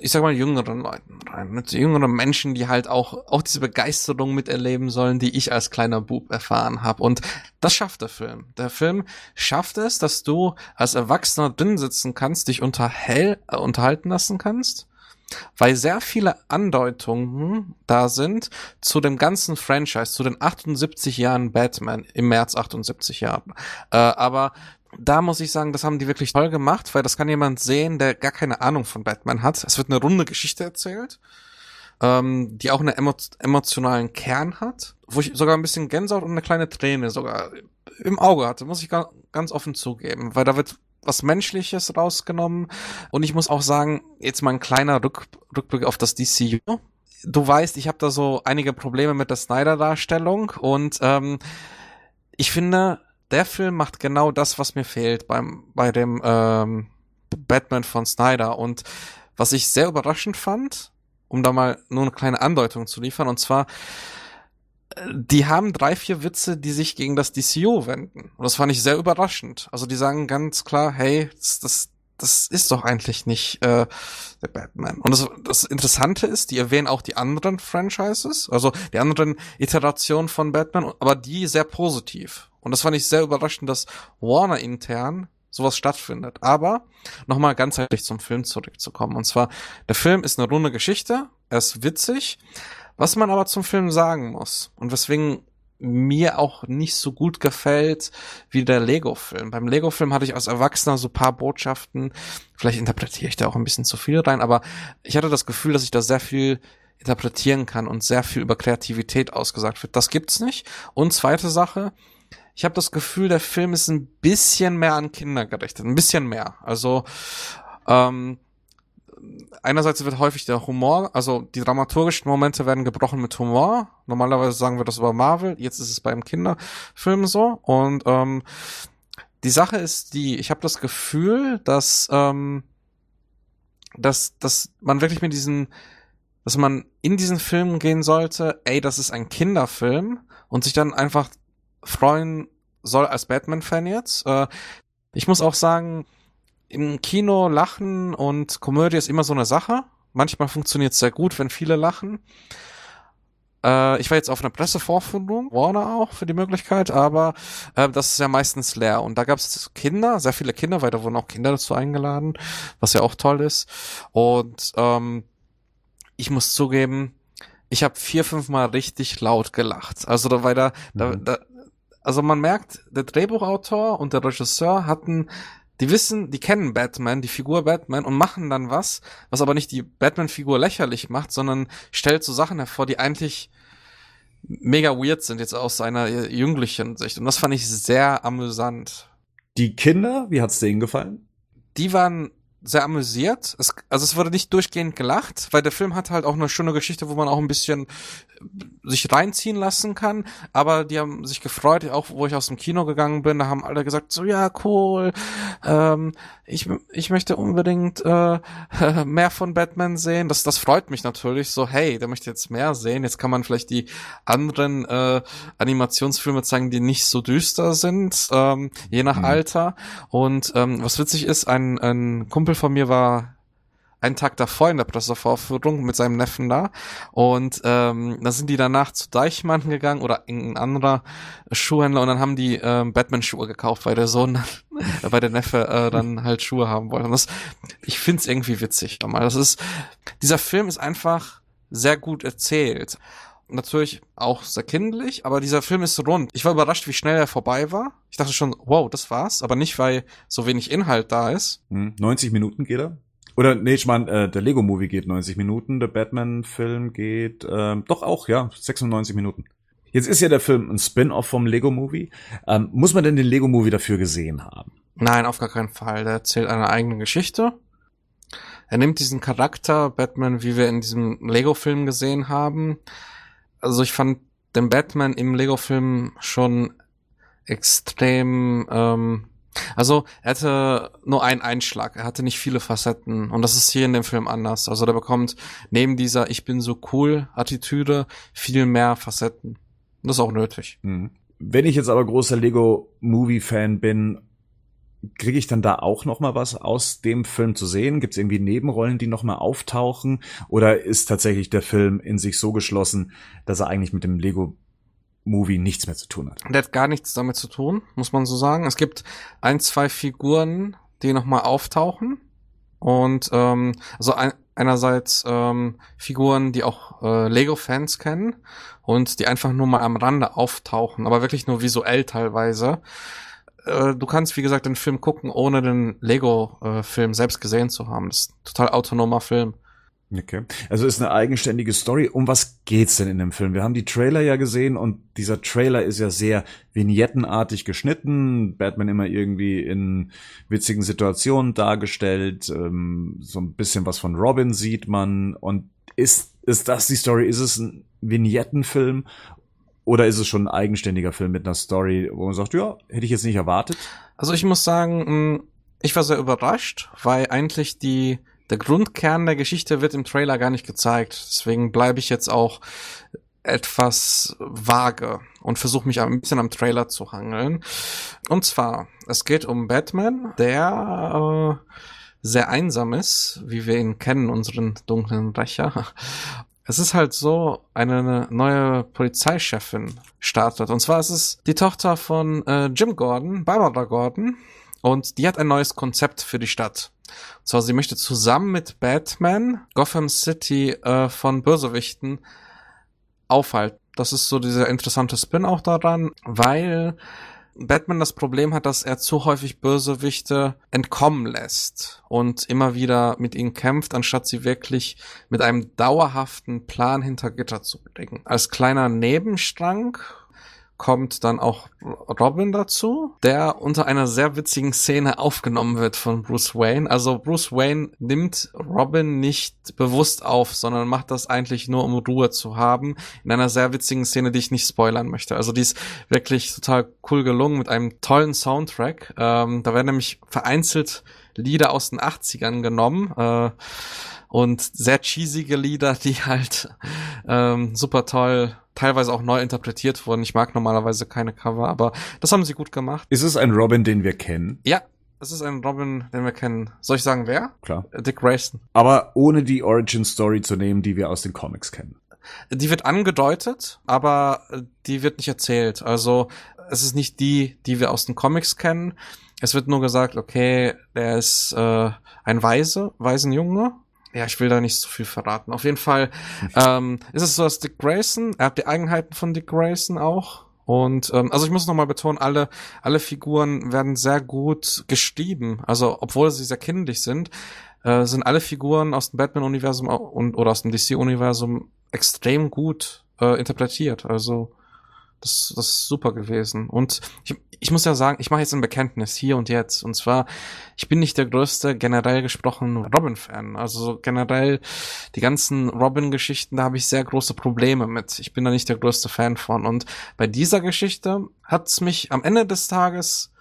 B: ich sag mal, jüngeren Leuten rein. Mit jüngeren Menschen, die halt auch, auch diese Begeisterung miterleben sollen, die ich als kleiner Bub erfahren habe. Und das schafft der Film. Der Film schafft es, dass du als Erwachsener drin sitzen kannst, dich unterhell, äh, unterhalten lassen kannst weil sehr viele Andeutungen da sind zu dem ganzen Franchise, zu den 78 Jahren Batman im März 78 Jahren. Äh, aber da muss ich sagen, das haben die wirklich toll gemacht, weil das kann jemand sehen, der gar keine Ahnung von Batman hat. Es wird eine runde Geschichte erzählt, ähm, die auch einen emo emotionalen Kern hat, wo ich sogar ein bisschen Gänsehaut und eine kleine Träne sogar im Auge hatte, muss ich ganz offen zugeben, weil da wird was Menschliches rausgenommen. Und ich muss auch sagen, jetzt mal ein kleiner Rück Rückblick auf das DCU. Du weißt, ich habe da so einige Probleme mit der Snyder-Darstellung und ähm, ich finde, der Film macht genau das, was mir fehlt beim bei dem ähm, Batman von Snyder. Und was ich sehr überraschend fand, um da mal nur eine kleine Andeutung zu liefern, und zwar äh, die haben drei, vier Witze, die sich gegen das DCO wenden. Und das fand ich sehr überraschend. Also die sagen ganz klar, hey, das, das, das ist doch eigentlich nicht äh, der Batman. Und das, das Interessante ist, die erwähnen auch die anderen Franchises, also die anderen Iterationen von Batman, aber die sehr positiv. Und das fand ich sehr überraschend, dass Warner intern sowas stattfindet. Aber nochmal ganzheitlich zum Film zurückzukommen. Und zwar, der Film ist eine runde Geschichte, er ist witzig. Was man aber zum Film sagen muss und weswegen mir auch nicht so gut gefällt wie der Lego-Film. Beim Lego-Film hatte ich als Erwachsener so paar Botschaften, vielleicht interpretiere ich da auch ein bisschen zu viel rein, aber ich hatte das Gefühl, dass ich da sehr viel interpretieren kann und sehr viel über Kreativität ausgesagt wird. Das gibt's nicht. Und zweite Sache, ich habe das Gefühl, der Film ist ein bisschen mehr an Kinder gerichtet, ein bisschen mehr. Also ähm, einerseits wird häufig der Humor, also die dramaturgischen Momente werden gebrochen mit Humor. Normalerweise sagen wir das über Marvel, jetzt ist es beim Kinderfilm so. Und ähm, die Sache ist die, ich habe das Gefühl, dass ähm, dass dass man wirklich mit diesen dass man in diesen Film gehen sollte, ey, das ist ein Kinderfilm und sich dann einfach freuen soll als Batman-Fan jetzt. Äh, ich muss auch sagen, im Kino lachen und Komödie ist immer so eine Sache. Manchmal funktioniert es sehr gut, wenn viele lachen. Äh, ich war jetzt auf einer Pressevorführung, Warner auch für die Möglichkeit, aber äh, das ist ja meistens leer. Und da gab es Kinder, sehr viele Kinder, weil da wurden auch Kinder dazu eingeladen, was ja auch toll ist. Und ähm, ich muss zugeben, ich habe vier, fünf Mal richtig laut gelacht. Also da, weil da, mhm. da, da, also man merkt, der Drehbuchautor und der Regisseur hatten die wissen, die kennen Batman, die Figur Batman und machen dann was, was aber nicht die Batman-Figur lächerlich macht, sondern stellt so Sachen hervor, die eigentlich mega weird sind, jetzt aus seiner jünglichen Sicht. Und das fand ich sehr amüsant.
A: Die Kinder, wie hat's denen gefallen?
B: Die waren sehr amüsiert. Es, also es wurde nicht durchgehend gelacht, weil der Film hat halt auch eine schöne Geschichte, wo man auch ein bisschen sich reinziehen lassen kann. Aber die haben sich gefreut, auch wo ich aus dem Kino gegangen bin, da haben alle gesagt, so ja, cool, ähm, ich, ich möchte unbedingt äh, mehr von Batman sehen. Das, das freut mich natürlich. So, hey, der möchte jetzt mehr sehen. Jetzt kann man vielleicht die anderen äh, Animationsfilme zeigen, die nicht so düster sind, ähm, je nach mhm. Alter. Und ähm, was witzig ist, ein, ein Kumpel von mir war einen Tag davor in der Pressevorführung mit seinem Neffen da. Und ähm, da sind die danach zu Deichmann gegangen oder in ein anderer Schuhhändler und dann haben die ähm, Batman-Schuhe gekauft, weil der Sohn, weil der Neffe äh, dann halt Schuhe haben wollte. Und das, ich find's irgendwie witzig. Das ist, dieser Film ist einfach sehr gut erzählt natürlich auch sehr kindlich, aber dieser Film ist rund. Ich war überrascht, wie schnell er vorbei war. Ich dachte schon, wow, das war's, aber nicht, weil so wenig Inhalt da ist.
A: 90 hm, Minuten geht er? Oder nee, ich meine, äh, der Lego-Movie geht 90 Minuten, der Batman-Film geht äh, doch auch, ja, 96 Minuten. Jetzt ist ja der Film ein Spin-off vom Lego-Movie. Ähm, muss man denn den Lego-Movie dafür gesehen haben?
B: Nein, auf gar keinen Fall. Der erzählt eine eigene Geschichte. Er nimmt diesen Charakter Batman, wie wir in diesem Lego-Film gesehen haben. Also ich fand den Batman im Lego-Film schon extrem ähm, also er hatte nur einen Einschlag, er hatte nicht viele Facetten und das ist hier in dem Film anders. Also der bekommt neben dieser Ich bin so cool Attitüde viel mehr Facetten. Das ist auch nötig.
A: Mhm. Wenn ich jetzt aber großer Lego-Movie-Fan bin, kriege ich dann da auch noch mal was aus dem Film zu sehen? Gibt es irgendwie Nebenrollen, die noch mal auftauchen? Oder ist tatsächlich der Film in sich so geschlossen, dass er eigentlich mit dem Lego Movie nichts mehr zu tun hat.
B: Der hat gar nichts damit zu tun, muss man so sagen. Es gibt ein, zwei Figuren, die nochmal auftauchen. Und ähm, also ein, einerseits ähm, Figuren, die auch äh, Lego-Fans kennen und die einfach nur mal am Rande auftauchen, aber wirklich nur visuell teilweise. Äh, du kannst, wie gesagt, den Film gucken, ohne den Lego-Film äh, selbst gesehen zu haben. Das ist ein total autonomer Film.
A: Okay. Also ist eine eigenständige Story. Um was geht's denn in dem Film? Wir haben die Trailer ja gesehen und dieser Trailer ist ja sehr vignettenartig geschnitten. Batman immer irgendwie in witzigen Situationen dargestellt. Ähm, so ein bisschen was von Robin sieht man. Und ist, ist das die Story? Ist es ein Vignettenfilm? Oder ist es schon ein eigenständiger Film mit einer Story, wo man sagt, ja, hätte ich jetzt nicht erwartet?
B: Also ich muss sagen, mm, ich war sehr überrascht, weil eigentlich die der Grundkern der Geschichte wird im Trailer gar nicht gezeigt. Deswegen bleibe ich jetzt auch etwas vage und versuche mich ein bisschen am Trailer zu hangeln. Und zwar, es geht um Batman, der äh, sehr einsam ist, wie wir ihn kennen, unseren dunklen Rächer. Es ist halt so, eine neue Polizeichefin startet. Und zwar ist es die Tochter von äh, Jim Gordon, Barbara Gordon. Und die hat ein neues Konzept für die Stadt. Und zwar, sie möchte zusammen mit Batman Gotham City äh, von Bösewichten aufhalten. Das ist so dieser interessante Spin auch daran, weil Batman das Problem hat, dass er zu häufig Bösewichte entkommen lässt und immer wieder mit ihnen kämpft, anstatt sie wirklich mit einem dauerhaften Plan hinter Gitter zu bringen. Als kleiner Nebenstrang kommt dann auch Robin dazu, der unter einer sehr witzigen Szene aufgenommen wird von Bruce Wayne. Also Bruce Wayne nimmt Robin nicht bewusst auf, sondern macht das eigentlich nur, um Ruhe zu haben, in einer sehr witzigen Szene, die ich nicht spoilern möchte. Also die ist wirklich total cool gelungen mit einem tollen Soundtrack. Ähm, da werden nämlich vereinzelt Lieder aus den 80ern genommen. Äh, und sehr cheesige Lieder, die halt ähm, super toll teilweise auch neu interpretiert wurden. Ich mag normalerweise keine Cover, aber das haben sie gut gemacht.
A: Ist es ein Robin, den wir kennen?
B: Ja, es ist ein Robin, den wir kennen. Soll ich sagen, wer?
A: Klar.
B: Dick Grayson.
A: Aber ohne die Origin Story zu nehmen, die wir aus den Comics kennen.
B: Die wird angedeutet, aber die wird nicht erzählt. Also es ist nicht die, die wir aus den Comics kennen. Es wird nur gesagt, okay, der ist äh, ein Weise, Waisenjunge. Ja, ich will da nicht so viel verraten. Auf jeden Fall ähm, ist es so, dass Dick Grayson, er hat die Eigenheiten von Dick Grayson auch. Und ähm, also ich muss nochmal betonen, alle, alle Figuren werden sehr gut geschrieben. Also obwohl sie sehr kindlich sind, äh, sind alle Figuren aus dem Batman-Universum und oder aus dem DC-Universum extrem gut äh, interpretiert. Also das, das ist super gewesen. Und ich, ich muss ja sagen, ich mache jetzt ein Bekenntnis hier und jetzt. Und zwar, ich bin nicht der größte generell gesprochen Robin-Fan. Also generell die ganzen Robin-Geschichten, da habe ich sehr große Probleme mit. Ich bin da nicht der größte Fan von. Und bei dieser Geschichte hat's mich am Ende des Tages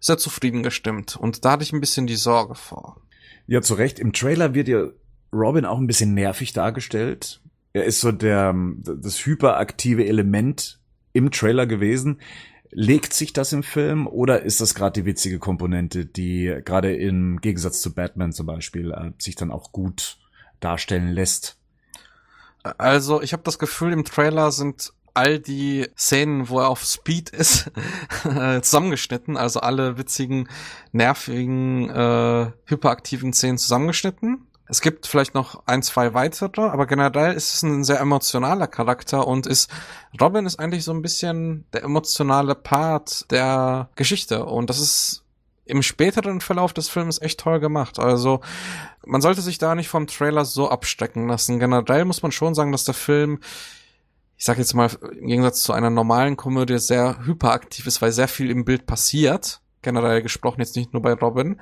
B: sehr zufrieden gestimmt. Und da hatte ich ein bisschen die Sorge vor.
A: Ja, zu Recht. Im Trailer wird ja Robin auch ein bisschen nervig dargestellt. Er ist so der, das hyperaktive Element im Trailer gewesen. Legt sich das im Film oder ist das gerade die witzige Komponente, die gerade im Gegensatz zu Batman zum Beispiel äh, sich dann auch gut darstellen lässt?
B: Also ich habe das Gefühl, im Trailer sind all die Szenen, wo er auf Speed ist, zusammengeschnitten. Also alle witzigen, nervigen, äh, hyperaktiven Szenen zusammengeschnitten. Es gibt vielleicht noch ein, zwei weitere, aber generell ist es ein sehr emotionaler Charakter und ist, Robin ist eigentlich so ein bisschen der emotionale Part der Geschichte und das ist im späteren Verlauf des Films echt toll gemacht. Also, man sollte sich da nicht vom Trailer so abstecken lassen. Generell muss man schon sagen, dass der Film ich sag jetzt mal, im Gegensatz zu einer normalen Komödie sehr hyperaktiv ist, weil sehr viel im Bild passiert generell gesprochen, jetzt nicht nur bei Robin,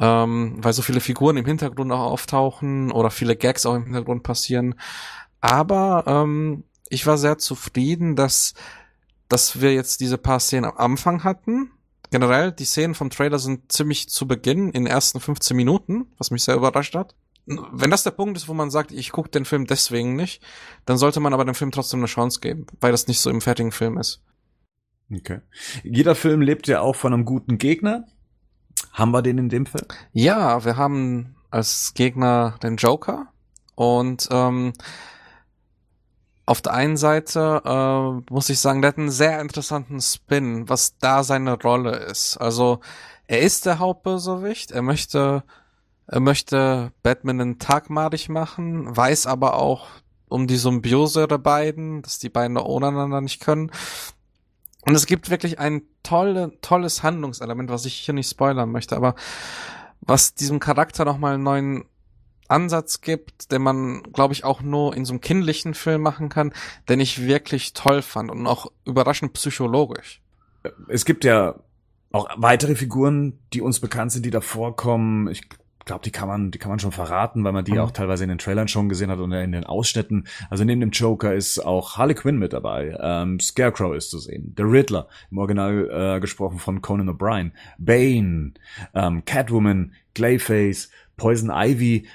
B: ähm, weil so viele Figuren im Hintergrund auch auftauchen oder viele Gags auch im Hintergrund passieren. Aber ähm, ich war sehr zufrieden, dass, dass wir jetzt diese paar Szenen am Anfang hatten. Generell, die Szenen vom Trailer sind ziemlich zu Beginn, in den ersten 15 Minuten, was mich sehr überrascht hat. Wenn das der Punkt ist, wo man sagt, ich gucke den Film deswegen nicht, dann sollte man aber dem Film trotzdem eine Chance geben, weil das nicht so im fertigen Film ist.
A: Okay. Jeder Film lebt ja auch von einem guten Gegner. Haben wir den in dem Film?
B: Ja, wir haben als Gegner den Joker und ähm, auf der einen Seite äh, muss ich sagen, der hat einen sehr interessanten Spin, was da seine Rolle ist. Also er ist der Hauptbösewicht, er möchte, er möchte Batman einen Tag madig machen, weiß aber auch um die Symbiose der beiden, dass die beiden ohne einander nicht können. Und es gibt wirklich ein tolle, tolles Handlungselement, was ich hier nicht spoilern möchte, aber was diesem Charakter nochmal einen neuen Ansatz gibt, den man, glaube ich, auch nur in so einem kindlichen Film machen kann, den ich wirklich toll fand und auch überraschend psychologisch.
A: Es gibt ja auch weitere Figuren, die uns bekannt sind, die da vorkommen. Ich glaube, die kann man, die kann man schon verraten, weil man die mhm. auch teilweise in den Trailern schon gesehen hat und in den Ausschnitten. Also neben dem Joker ist auch Harley Quinn mit dabei. Ähm, Scarecrow ist zu sehen. The Riddler, im Original äh, gesprochen von Conan O'Brien. Bane, ähm, Catwoman, Clayface, Poison Ivy.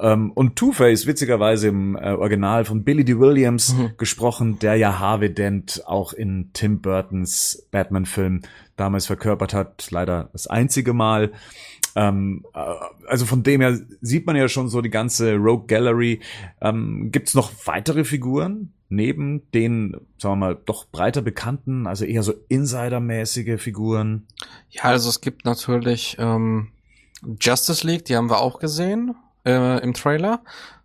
A: Ähm, und Two-Face, witzigerweise im äh, Original von Billy D. Williams mhm. gesprochen, der ja Harvey Dent auch in Tim Burtons Batman-Film damals verkörpert hat. Leider das einzige Mal. Ähm, äh, also von dem her sieht man ja schon so die ganze Rogue Gallery. Ähm, Gibt noch weitere Figuren neben den, sagen wir mal, doch breiter bekannten, also eher so Insider-mäßige Figuren?
B: Ja, also es gibt natürlich ähm, Justice League, die haben wir auch gesehen äh, im Trailer.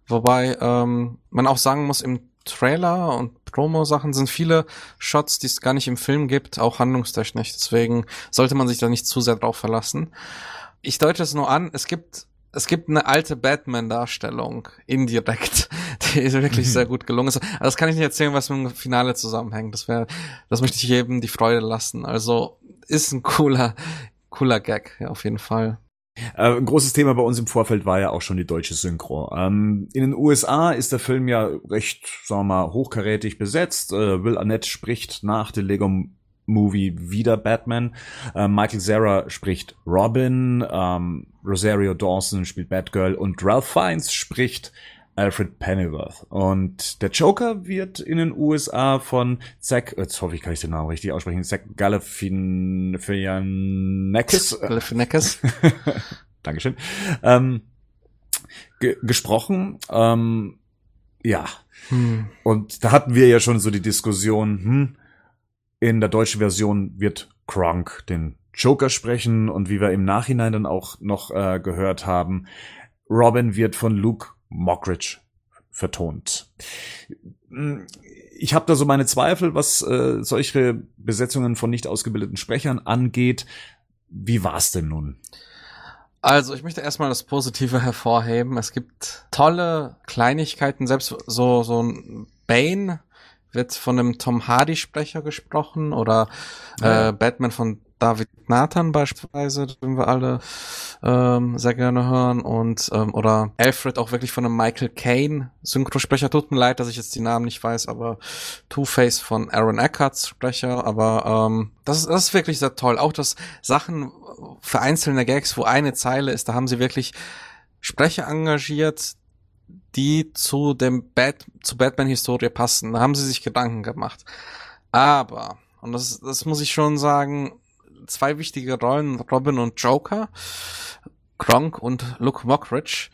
B: Wobei ähm, man auch sagen muss, im Trailer und Promo-Sachen sind viele Shots, die es gar nicht im Film gibt, auch handlungstechnisch. Deswegen sollte man sich da nicht zu sehr drauf verlassen ich deute es nur an, es gibt es gibt eine alte Batman-Darstellung, indirekt, die wirklich mhm. sehr gut gelungen ist. Aber das kann ich nicht erzählen, was mit dem Finale zusammenhängt. Das wäre, das möchte ich jedem die Freude lassen. Also ist ein cooler, cooler Gag, ja, auf jeden Fall.
A: Äh, ein großes Thema bei uns im Vorfeld war ja auch schon die deutsche Synchro. Ähm, in den USA ist der Film ja recht, sagen wir mal, hochkarätig besetzt. Äh, Will Arnett spricht nach den Lego Movie wieder Batman. Äh, Michael Zara spricht Robin, ähm, Rosario Dawson spielt Batgirl und Ralph Fiennes spricht Alfred Pennyworth. Und der Joker wird in den USA von Zack, jetzt hoffe ich, kann ich den Namen richtig aussprechen, Zack Galifianakis.
B: Galifianakis.
A: Dankeschön. Ähm, ge gesprochen. Ähm, Ja. Hm. Und da hatten wir ja schon so die Diskussion, hm, in der deutschen Version wird Kronk den Joker sprechen und wie wir im Nachhinein dann auch noch äh, gehört haben, Robin wird von Luke Mockridge vertont. Ich habe da so meine Zweifel, was äh, solche Besetzungen von nicht ausgebildeten Sprechern angeht. Wie war's denn nun?
B: Also, ich möchte erstmal das Positive hervorheben. Es gibt tolle Kleinigkeiten, selbst so, so ein Bane wird von einem Tom Hardy Sprecher gesprochen oder äh, Batman von David Nathan beispielsweise, den wir alle ähm, sehr gerne hören und ähm, oder Alfred auch wirklich von einem Michael Caine Synchrosprecher. Tut mir leid, dass ich jetzt die Namen nicht weiß, aber Two-Face von Aaron Eckharts Sprecher. Aber ähm, das, ist, das ist wirklich sehr toll. Auch das Sachen für einzelne Gags, wo eine Zeile ist, da haben sie wirklich Sprecher engagiert, die zu dem Bat zu Batman-Historie passen. Da haben sie sich Gedanken gemacht. Aber, und das, das muss ich schon sagen, zwei wichtige Rollen, Robin und Joker, Gronk und Luke Mockridge.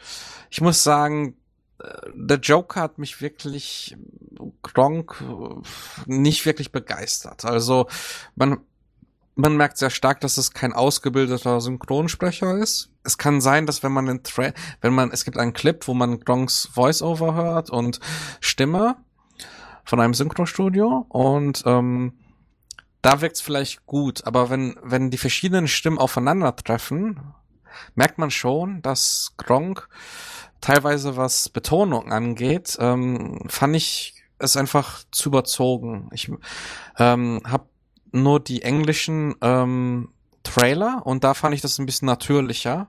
B: Ich muss sagen, äh, der Joker hat mich wirklich Gronk nicht wirklich begeistert. Also man man merkt sehr stark, dass es kein ausgebildeter Synchronsprecher ist. Es kann sein, dass wenn man den Tra wenn man es gibt einen Clip, wo man Gronks Voiceover hört und Stimme von einem Synchrostudio und ähm, da wirkt's vielleicht gut, aber wenn, wenn die verschiedenen Stimmen aufeinandertreffen, merkt man schon, dass Gronk teilweise was Betonung angeht, ähm, fand ich es einfach zu überzogen. Ich ähm, habe nur die englischen ähm, Trailer und da fand ich das ein bisschen natürlicher.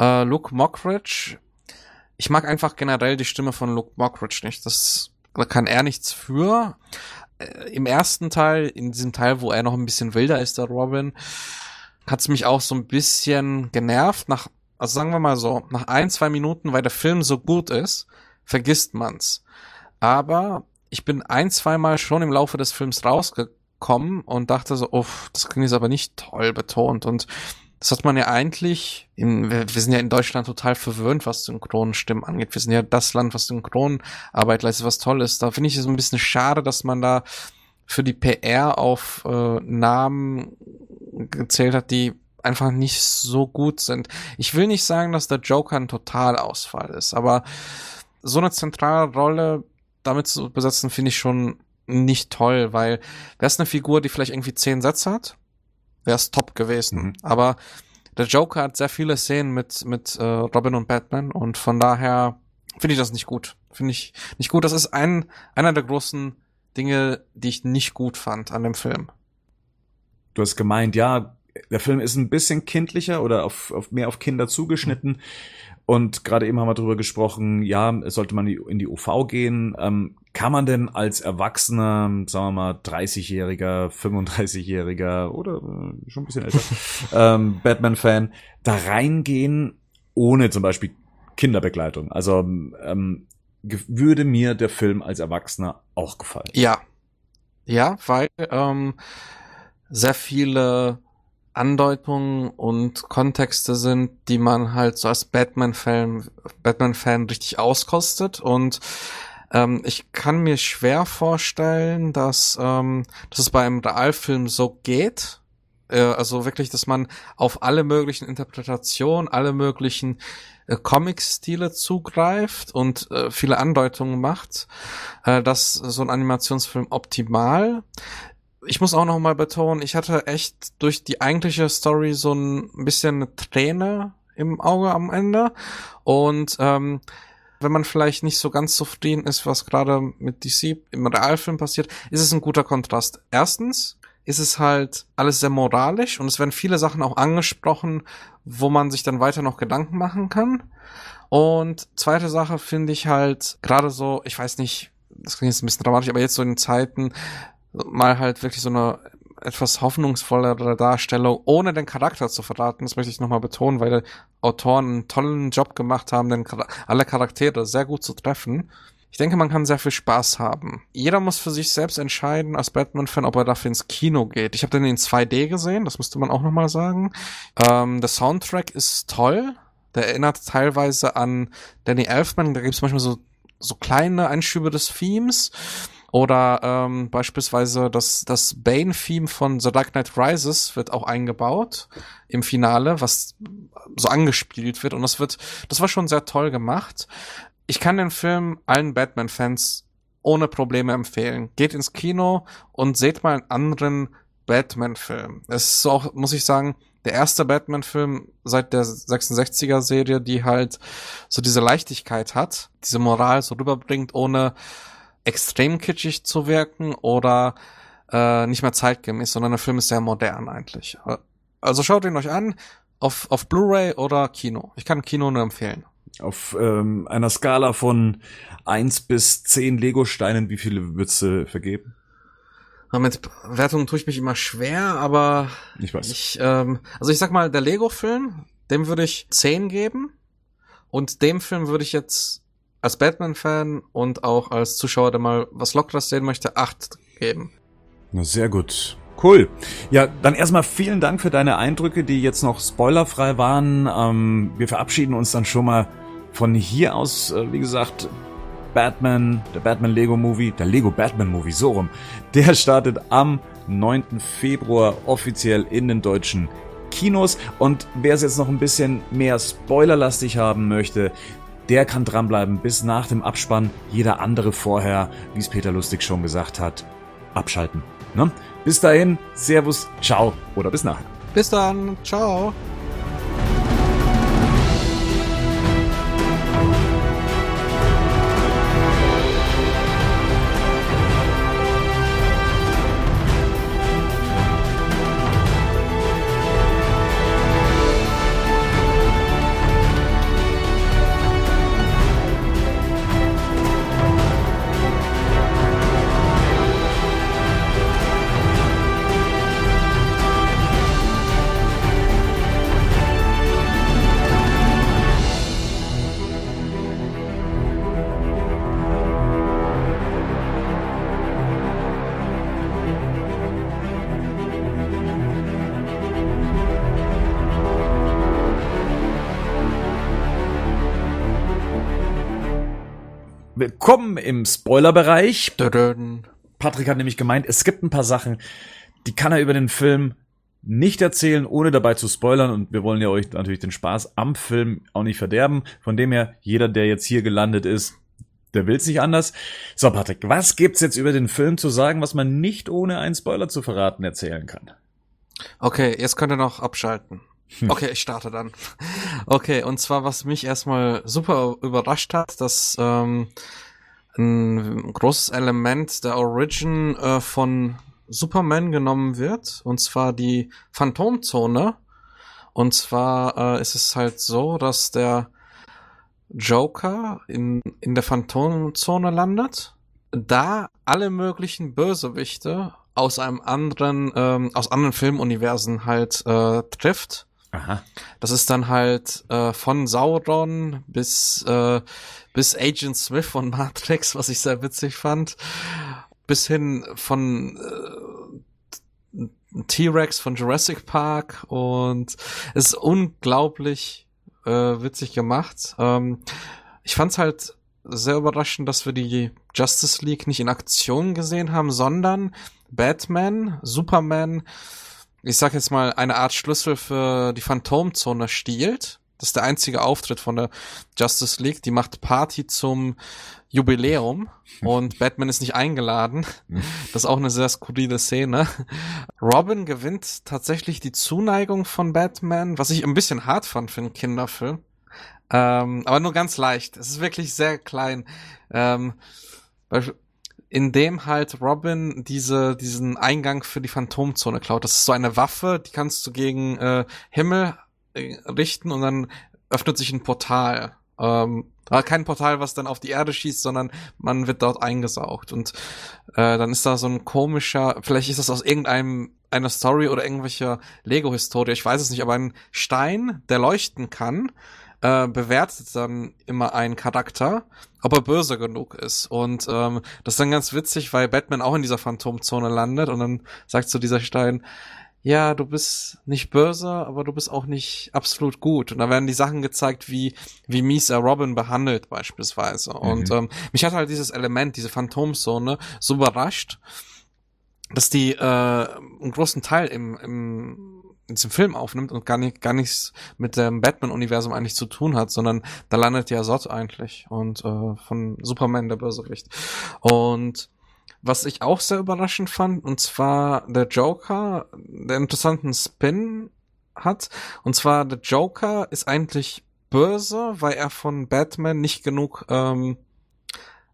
B: Äh, Luke Mockridge, ich mag einfach generell die Stimme von Luke Mockridge nicht. Das da kann er nichts für äh, im ersten Teil, in diesem Teil, wo er noch ein bisschen wilder ist, der Robin, hat es mich auch so ein bisschen genervt. Nach, also sagen wir mal so, nach ein, zwei Minuten, weil der Film so gut ist, vergisst man's. Aber ich bin ein, zweimal schon im Laufe des Films rausgekommen und dachte so, uff, das klingt jetzt aber nicht toll betont. Und das hat man ja eigentlich, in, wir, wir sind ja in Deutschland total verwöhnt, was Synchronstimmen angeht. Wir sind ja das Land, was Synchronarbeit leistet, was toll ist. Da finde ich es ein bisschen schade, dass man da für die PR auf äh, Namen gezählt hat, die einfach nicht so gut sind. Ich will nicht sagen, dass der Joker ein Totalausfall ist, aber so eine zentrale Rolle damit zu besetzen, finde ich schon nicht toll, weil wäre es eine Figur, die vielleicht irgendwie zehn Sätze hat, wäre es top gewesen. Mhm. Aber der Joker hat sehr viele Szenen mit, mit äh, Robin und Batman und von daher finde ich das nicht gut. Finde ich nicht gut. Das ist ein, einer der großen Dinge, die ich nicht gut fand an dem Film.
A: Du hast gemeint, ja, der Film ist ein bisschen kindlicher oder auf, auf mehr auf Kinder zugeschnitten. Mhm. Und gerade eben haben wir darüber gesprochen, ja, sollte man in die UV gehen. Ähm, kann man denn als Erwachsener, sagen wir mal, 30-jähriger, 35-jähriger oder äh, schon ein bisschen älter, ähm, Batman-Fan, da reingehen, ohne zum Beispiel Kinderbegleitung? Also ähm, würde mir der Film als Erwachsener auch gefallen?
B: Ja. Ja, weil ähm, sehr viele Andeutungen und Kontexte sind, die man halt so als Batman-Fan Batman-Fan richtig auskostet und ähm, ich kann mir schwer vorstellen, dass, ähm, dass es bei einem Realfilm so geht. Äh, also wirklich, dass man auf alle möglichen Interpretationen, alle möglichen äh, Comic-Stile zugreift und äh, viele Andeutungen macht, äh, dass so ein Animationsfilm optimal ich muss auch noch mal betonen, ich hatte echt durch die eigentliche Story so ein bisschen eine Träne im Auge am Ende. Und ähm, wenn man vielleicht nicht so ganz zufrieden ist, was gerade mit DC im Realfilm passiert, ist es ein guter Kontrast. Erstens ist es halt alles sehr moralisch und es werden viele Sachen auch angesprochen, wo man sich dann weiter noch Gedanken machen kann. Und zweite Sache finde ich halt gerade so, ich weiß nicht, das klingt jetzt ein bisschen dramatisch, aber jetzt so in Zeiten, mal halt wirklich so eine etwas hoffnungsvollere Darstellung, ohne den Charakter zu verraten. Das möchte ich nochmal betonen, weil die Autoren einen tollen Job gemacht haben, den, alle Charaktere sehr gut zu treffen. Ich denke, man kann sehr viel Spaß haben. Jeder muss für sich selbst entscheiden als Batman-Fan, ob er dafür ins Kino geht. Ich habe den in 2D gesehen, das müsste man auch nochmal sagen. Ähm, der Soundtrack ist toll. Der erinnert teilweise an Danny Elfman. Da gibt es manchmal so so kleine Einschübe des Themes. Oder ähm, beispielsweise das, das Bane-Theme von The Dark Knight Rises wird auch eingebaut im Finale, was so angespielt wird. Und das wird, das war schon sehr toll gemacht. Ich kann den Film allen Batman-Fans ohne Probleme empfehlen. Geht ins Kino und seht mal einen anderen Batman-Film. Es ist auch, muss ich sagen, der erste Batman-Film seit der 66er-Serie, die halt so diese Leichtigkeit hat, diese Moral so rüberbringt, ohne extrem kitschig zu wirken oder äh, nicht mehr zeitgemäß, sondern der Film ist sehr modern eigentlich. Also schaut ihn euch an, auf, auf Blu-ray oder Kino. Ich kann Kino nur empfehlen.
A: Auf ähm, einer Skala von eins bis zehn Lego-Steinen, wie viele würdest du vergeben?
B: Mit Wertungen tue ich mich immer schwer, aber
A: ich weiß.
B: Ich, ähm, also ich sag mal, der Lego-Film, dem würde ich zehn geben. Und dem Film würde ich jetzt als Batman-Fan und auch als Zuschauer, der mal was Lockeres sehen möchte, acht geben.
A: Na sehr gut. Cool. Ja, dann erstmal vielen Dank für deine Eindrücke, die jetzt noch spoilerfrei waren. Ähm, wir verabschieden uns dann schon mal von hier aus. Äh, wie gesagt, Batman, der Batman Lego Movie, der Lego Batman Movie, so rum. Der startet am 9. Februar offiziell in den deutschen Kinos. Und wer es jetzt noch ein bisschen mehr spoilerlastig haben möchte, der kann dranbleiben bis nach dem Abspann. Jeder andere vorher, wie es Peter Lustig schon gesagt hat, abschalten. Ne? Bis dahin, Servus, ciao oder bis nachher.
B: Bis dann, ciao.
A: Willkommen im Spoilerbereich. Patrick hat nämlich gemeint, es gibt ein paar Sachen, die kann er über den Film nicht erzählen, ohne dabei zu spoilern. Und wir wollen ja euch natürlich den Spaß am Film auch nicht verderben. Von dem her, jeder, der jetzt hier gelandet ist, der will's nicht anders. So, Patrick, was gibt's jetzt über den Film zu sagen, was man nicht ohne einen Spoiler zu verraten erzählen kann?
B: Okay, jetzt könnt ihr noch abschalten. Hm. Okay, ich starte dann. Okay, und zwar, was mich erstmal super überrascht hat, dass ähm, ein großes Element der Origin äh, von Superman genommen wird, und zwar die Phantomzone. Und zwar äh, ist es halt so, dass der Joker in, in der Phantomzone landet, da alle möglichen Bösewichte aus einem anderen, ähm, aus anderen Filmuniversen halt äh, trifft
A: Aha.
B: Das ist dann halt äh, von Sauron bis, äh, bis Agent Smith von Matrix, was ich sehr witzig fand, bis hin von äh, T-Rex von Jurassic Park und ist unglaublich äh, witzig gemacht. Ähm, ich fand's halt sehr überraschend, dass wir die Justice League nicht in Aktion gesehen haben, sondern Batman, Superman, ich sag jetzt mal, eine Art Schlüssel für die Phantomzone stiehlt. Das ist der einzige Auftritt von der Justice League. Die macht Party zum Jubiläum und Batman ist nicht eingeladen. Das ist auch eine sehr skurrile Szene. Robin gewinnt tatsächlich die Zuneigung von Batman, was ich ein bisschen hart fand für einen Kinderfilm. Ähm, aber nur ganz leicht. Es ist wirklich sehr klein. Ähm, in dem halt Robin diese diesen Eingang für die Phantomzone klaut. Das ist so eine Waffe, die kannst du gegen äh, Himmel äh, richten und dann öffnet sich ein Portal. Ähm, kein Portal, was dann auf die Erde schießt, sondern man wird dort eingesaugt. Und äh, dann ist da so ein komischer, vielleicht ist das aus irgendeinem einer Story oder irgendwelcher Lego-Historie, ich weiß es nicht, aber ein Stein, der leuchten kann, äh, bewertet dann immer einen Charakter, ob er böse genug ist. Und ähm, das ist dann ganz witzig, weil Batman auch in dieser Phantomzone landet und dann sagt so dieser Stein, ja, du bist nicht böse, aber du bist auch nicht absolut gut. Und da werden die Sachen gezeigt, wie, wie mies er Robin behandelt beispielsweise. Mhm. Und ähm, mich hat halt dieses Element, diese Phantomzone so überrascht, dass die äh, einen großen Teil im, im in diesem Film aufnimmt und gar nicht gar nichts mit dem Batman-Universum eigentlich zu tun hat, sondern da landet ja Sot eigentlich und äh, von Superman der Bösewicht. Und was ich auch sehr überraschend fand, und zwar der Joker, der interessanten Spin hat. Und zwar der Joker ist eigentlich böse, weil er von Batman nicht genug ähm,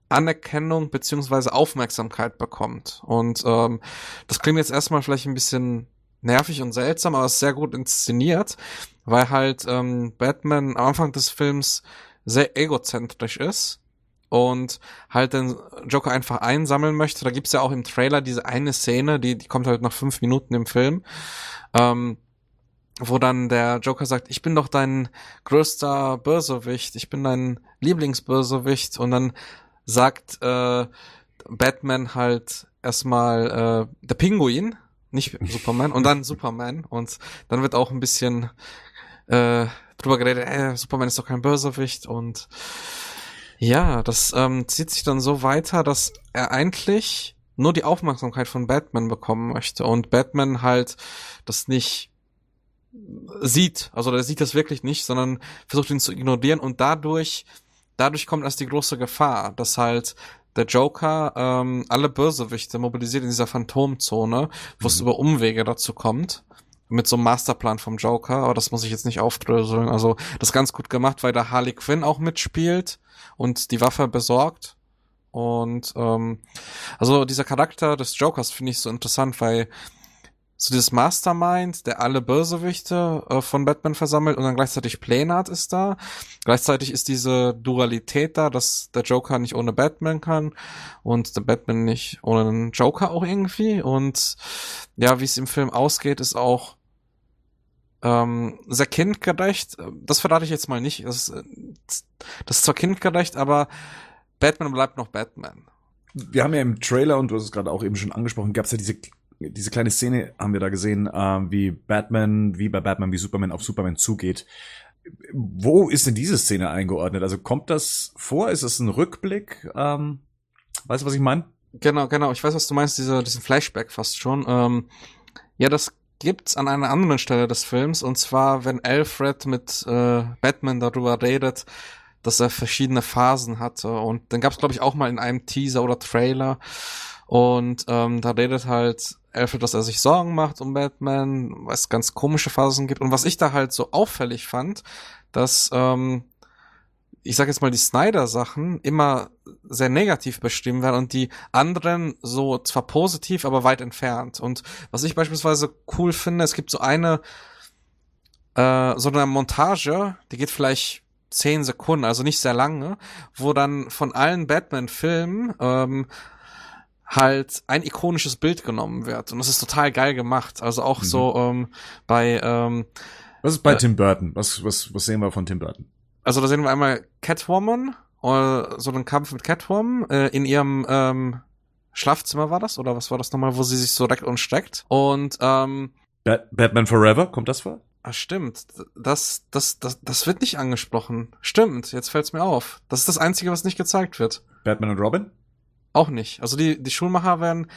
B: Anerkennung beziehungsweise Aufmerksamkeit bekommt. Und ähm, das klingt jetzt erstmal vielleicht ein bisschen nervig und seltsam, aber sehr gut inszeniert, weil halt ähm, Batman am Anfang des Films sehr egozentrisch ist und halt den Joker einfach einsammeln möchte. Da gibt's ja auch im Trailer diese eine Szene, die, die kommt halt nach fünf Minuten im Film, ähm, wo dann der Joker sagt, ich bin doch dein größter Bösewicht, ich bin dein Lieblingsbösewicht und dann sagt äh, Batman halt erstmal äh, der Pinguin, nicht Superman, und dann Superman und dann wird auch ein bisschen äh, drüber geredet, äh, Superman ist doch kein Bösewicht und ja, das ähm, zieht sich dann so weiter, dass er eigentlich nur die Aufmerksamkeit von Batman bekommen möchte und Batman halt das nicht sieht, also der sieht das wirklich nicht, sondern versucht ihn zu ignorieren und dadurch, dadurch kommt erst die große Gefahr, dass halt der Joker ähm, alle Bösewichte mobilisiert in dieser Phantomzone, wo es mhm. über Umwege dazu kommt mit so einem Masterplan vom Joker, aber das muss ich jetzt nicht aufdröseln. Also das ist ganz gut gemacht, weil da Harley Quinn auch mitspielt und die Waffe besorgt. Und ähm, also dieser Charakter des Jokers finde ich so interessant, weil so dieses Mastermind, der alle Bösewichte äh, von Batman versammelt und dann gleichzeitig Pläne hat, ist da. Gleichzeitig ist diese Dualität da, dass der Joker nicht ohne Batman kann und der Batman nicht ohne den Joker auch irgendwie. Und ja, wie es im Film ausgeht, ist auch ähm, sehr kindgerecht. Das verrate ich jetzt mal nicht. Das, das ist zwar kindgerecht, aber Batman bleibt noch Batman.
A: Wir haben ja im Trailer, und du hast es gerade auch eben schon angesprochen, gab es ja diese diese kleine Szene haben wir da gesehen, äh, wie Batman, wie bei Batman, wie Superman auf Superman zugeht. Wo ist denn diese Szene eingeordnet? Also kommt das vor? Ist es ein Rückblick? Ähm, weißt du, was ich meine?
B: Genau, genau. Ich weiß, was du meinst, diese, diesen Flashback fast schon. Ähm, ja, das gibt's an einer anderen Stelle des Films und zwar, wenn Alfred mit äh, Batman darüber redet, dass er verschiedene Phasen hatte und dann gab's glaube ich auch mal in einem Teaser oder Trailer und ähm, da redet halt Alfred, dass er sich Sorgen macht um Batman, was ganz komische Phasen gibt und was ich da halt so auffällig fand, dass ähm, ich sag jetzt mal, die Snyder-Sachen immer sehr negativ bestimmt werden und die anderen so zwar positiv, aber weit entfernt. Und was ich beispielsweise cool finde, es gibt so eine, äh, so eine Montage, die geht vielleicht zehn Sekunden, also nicht sehr lange, wo dann von allen Batman-Filmen ähm, halt ein ikonisches Bild genommen wird. Und das ist total geil gemacht. Also auch mhm. so ähm, bei ähm,
A: Was ist bei äh, Tim Burton? Was, was, was sehen wir von Tim Burton?
B: also da sehen wir einmal Catwoman, oder so einen Kampf mit Catwoman äh, in ihrem ähm, Schlafzimmer war das oder was war das nochmal, wo sie sich so reckt und streckt und ähm,
A: Bat Batman Forever kommt das vor?
B: Ah, stimmt. Das, das, das, das wird nicht angesprochen. Stimmt, jetzt fällt's mir auf. Das ist das Einzige, was nicht gezeigt wird.
A: Batman und Robin?
B: Auch nicht. Also die, die Schulmacher werden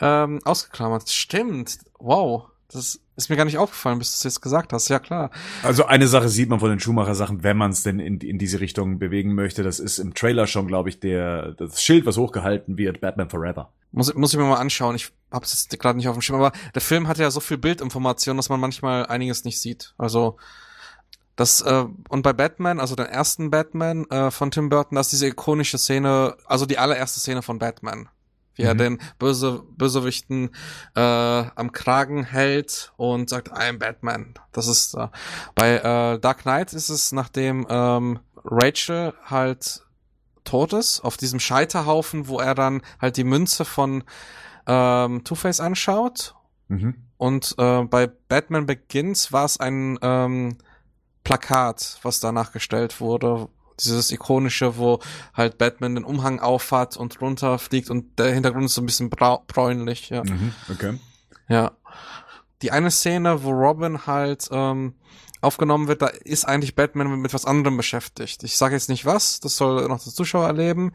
B: ähm, ausgeklammert. Stimmt. Wow. Das ist mir gar nicht aufgefallen, bis du es jetzt gesagt hast. Ja, klar.
A: Also eine Sache sieht man von den Schumacher-Sachen, wenn man es denn in, in diese Richtung bewegen möchte. Das ist im Trailer schon, glaube ich, der das Schild, was hochgehalten wird, Batman Forever.
B: Muss, muss ich mir mal anschauen. Ich habe es jetzt gerade nicht auf dem Schirm, aber der Film hat ja so viel Bildinformation, dass man manchmal einiges nicht sieht. Also das äh, und bei Batman, also den ersten Batman äh, von Tim Burton, da ist diese ikonische Szene, also die allererste Szene von Batman wie mhm. er den Böse, Bösewichten äh, am Kragen hält und sagt, I am Batman. Das ist äh, bei äh, Dark Knight ist es, nachdem ähm, Rachel halt tot ist, auf diesem Scheiterhaufen, wo er dann halt die Münze von ähm, Two-Face anschaut. Mhm. Und äh, bei Batman Begins war es ein ähm, Plakat, was danach gestellt wurde, dieses ikonische, wo halt Batman den Umhang aufhat und runterfliegt und der Hintergrund ist so ein bisschen bräunlich, ja. Mhm,
A: okay.
B: Ja. die eine Szene, wo Robin halt ähm, aufgenommen wird, da ist eigentlich Batman mit was anderem beschäftigt. Ich sage jetzt nicht was, das soll noch der Zuschauer erleben,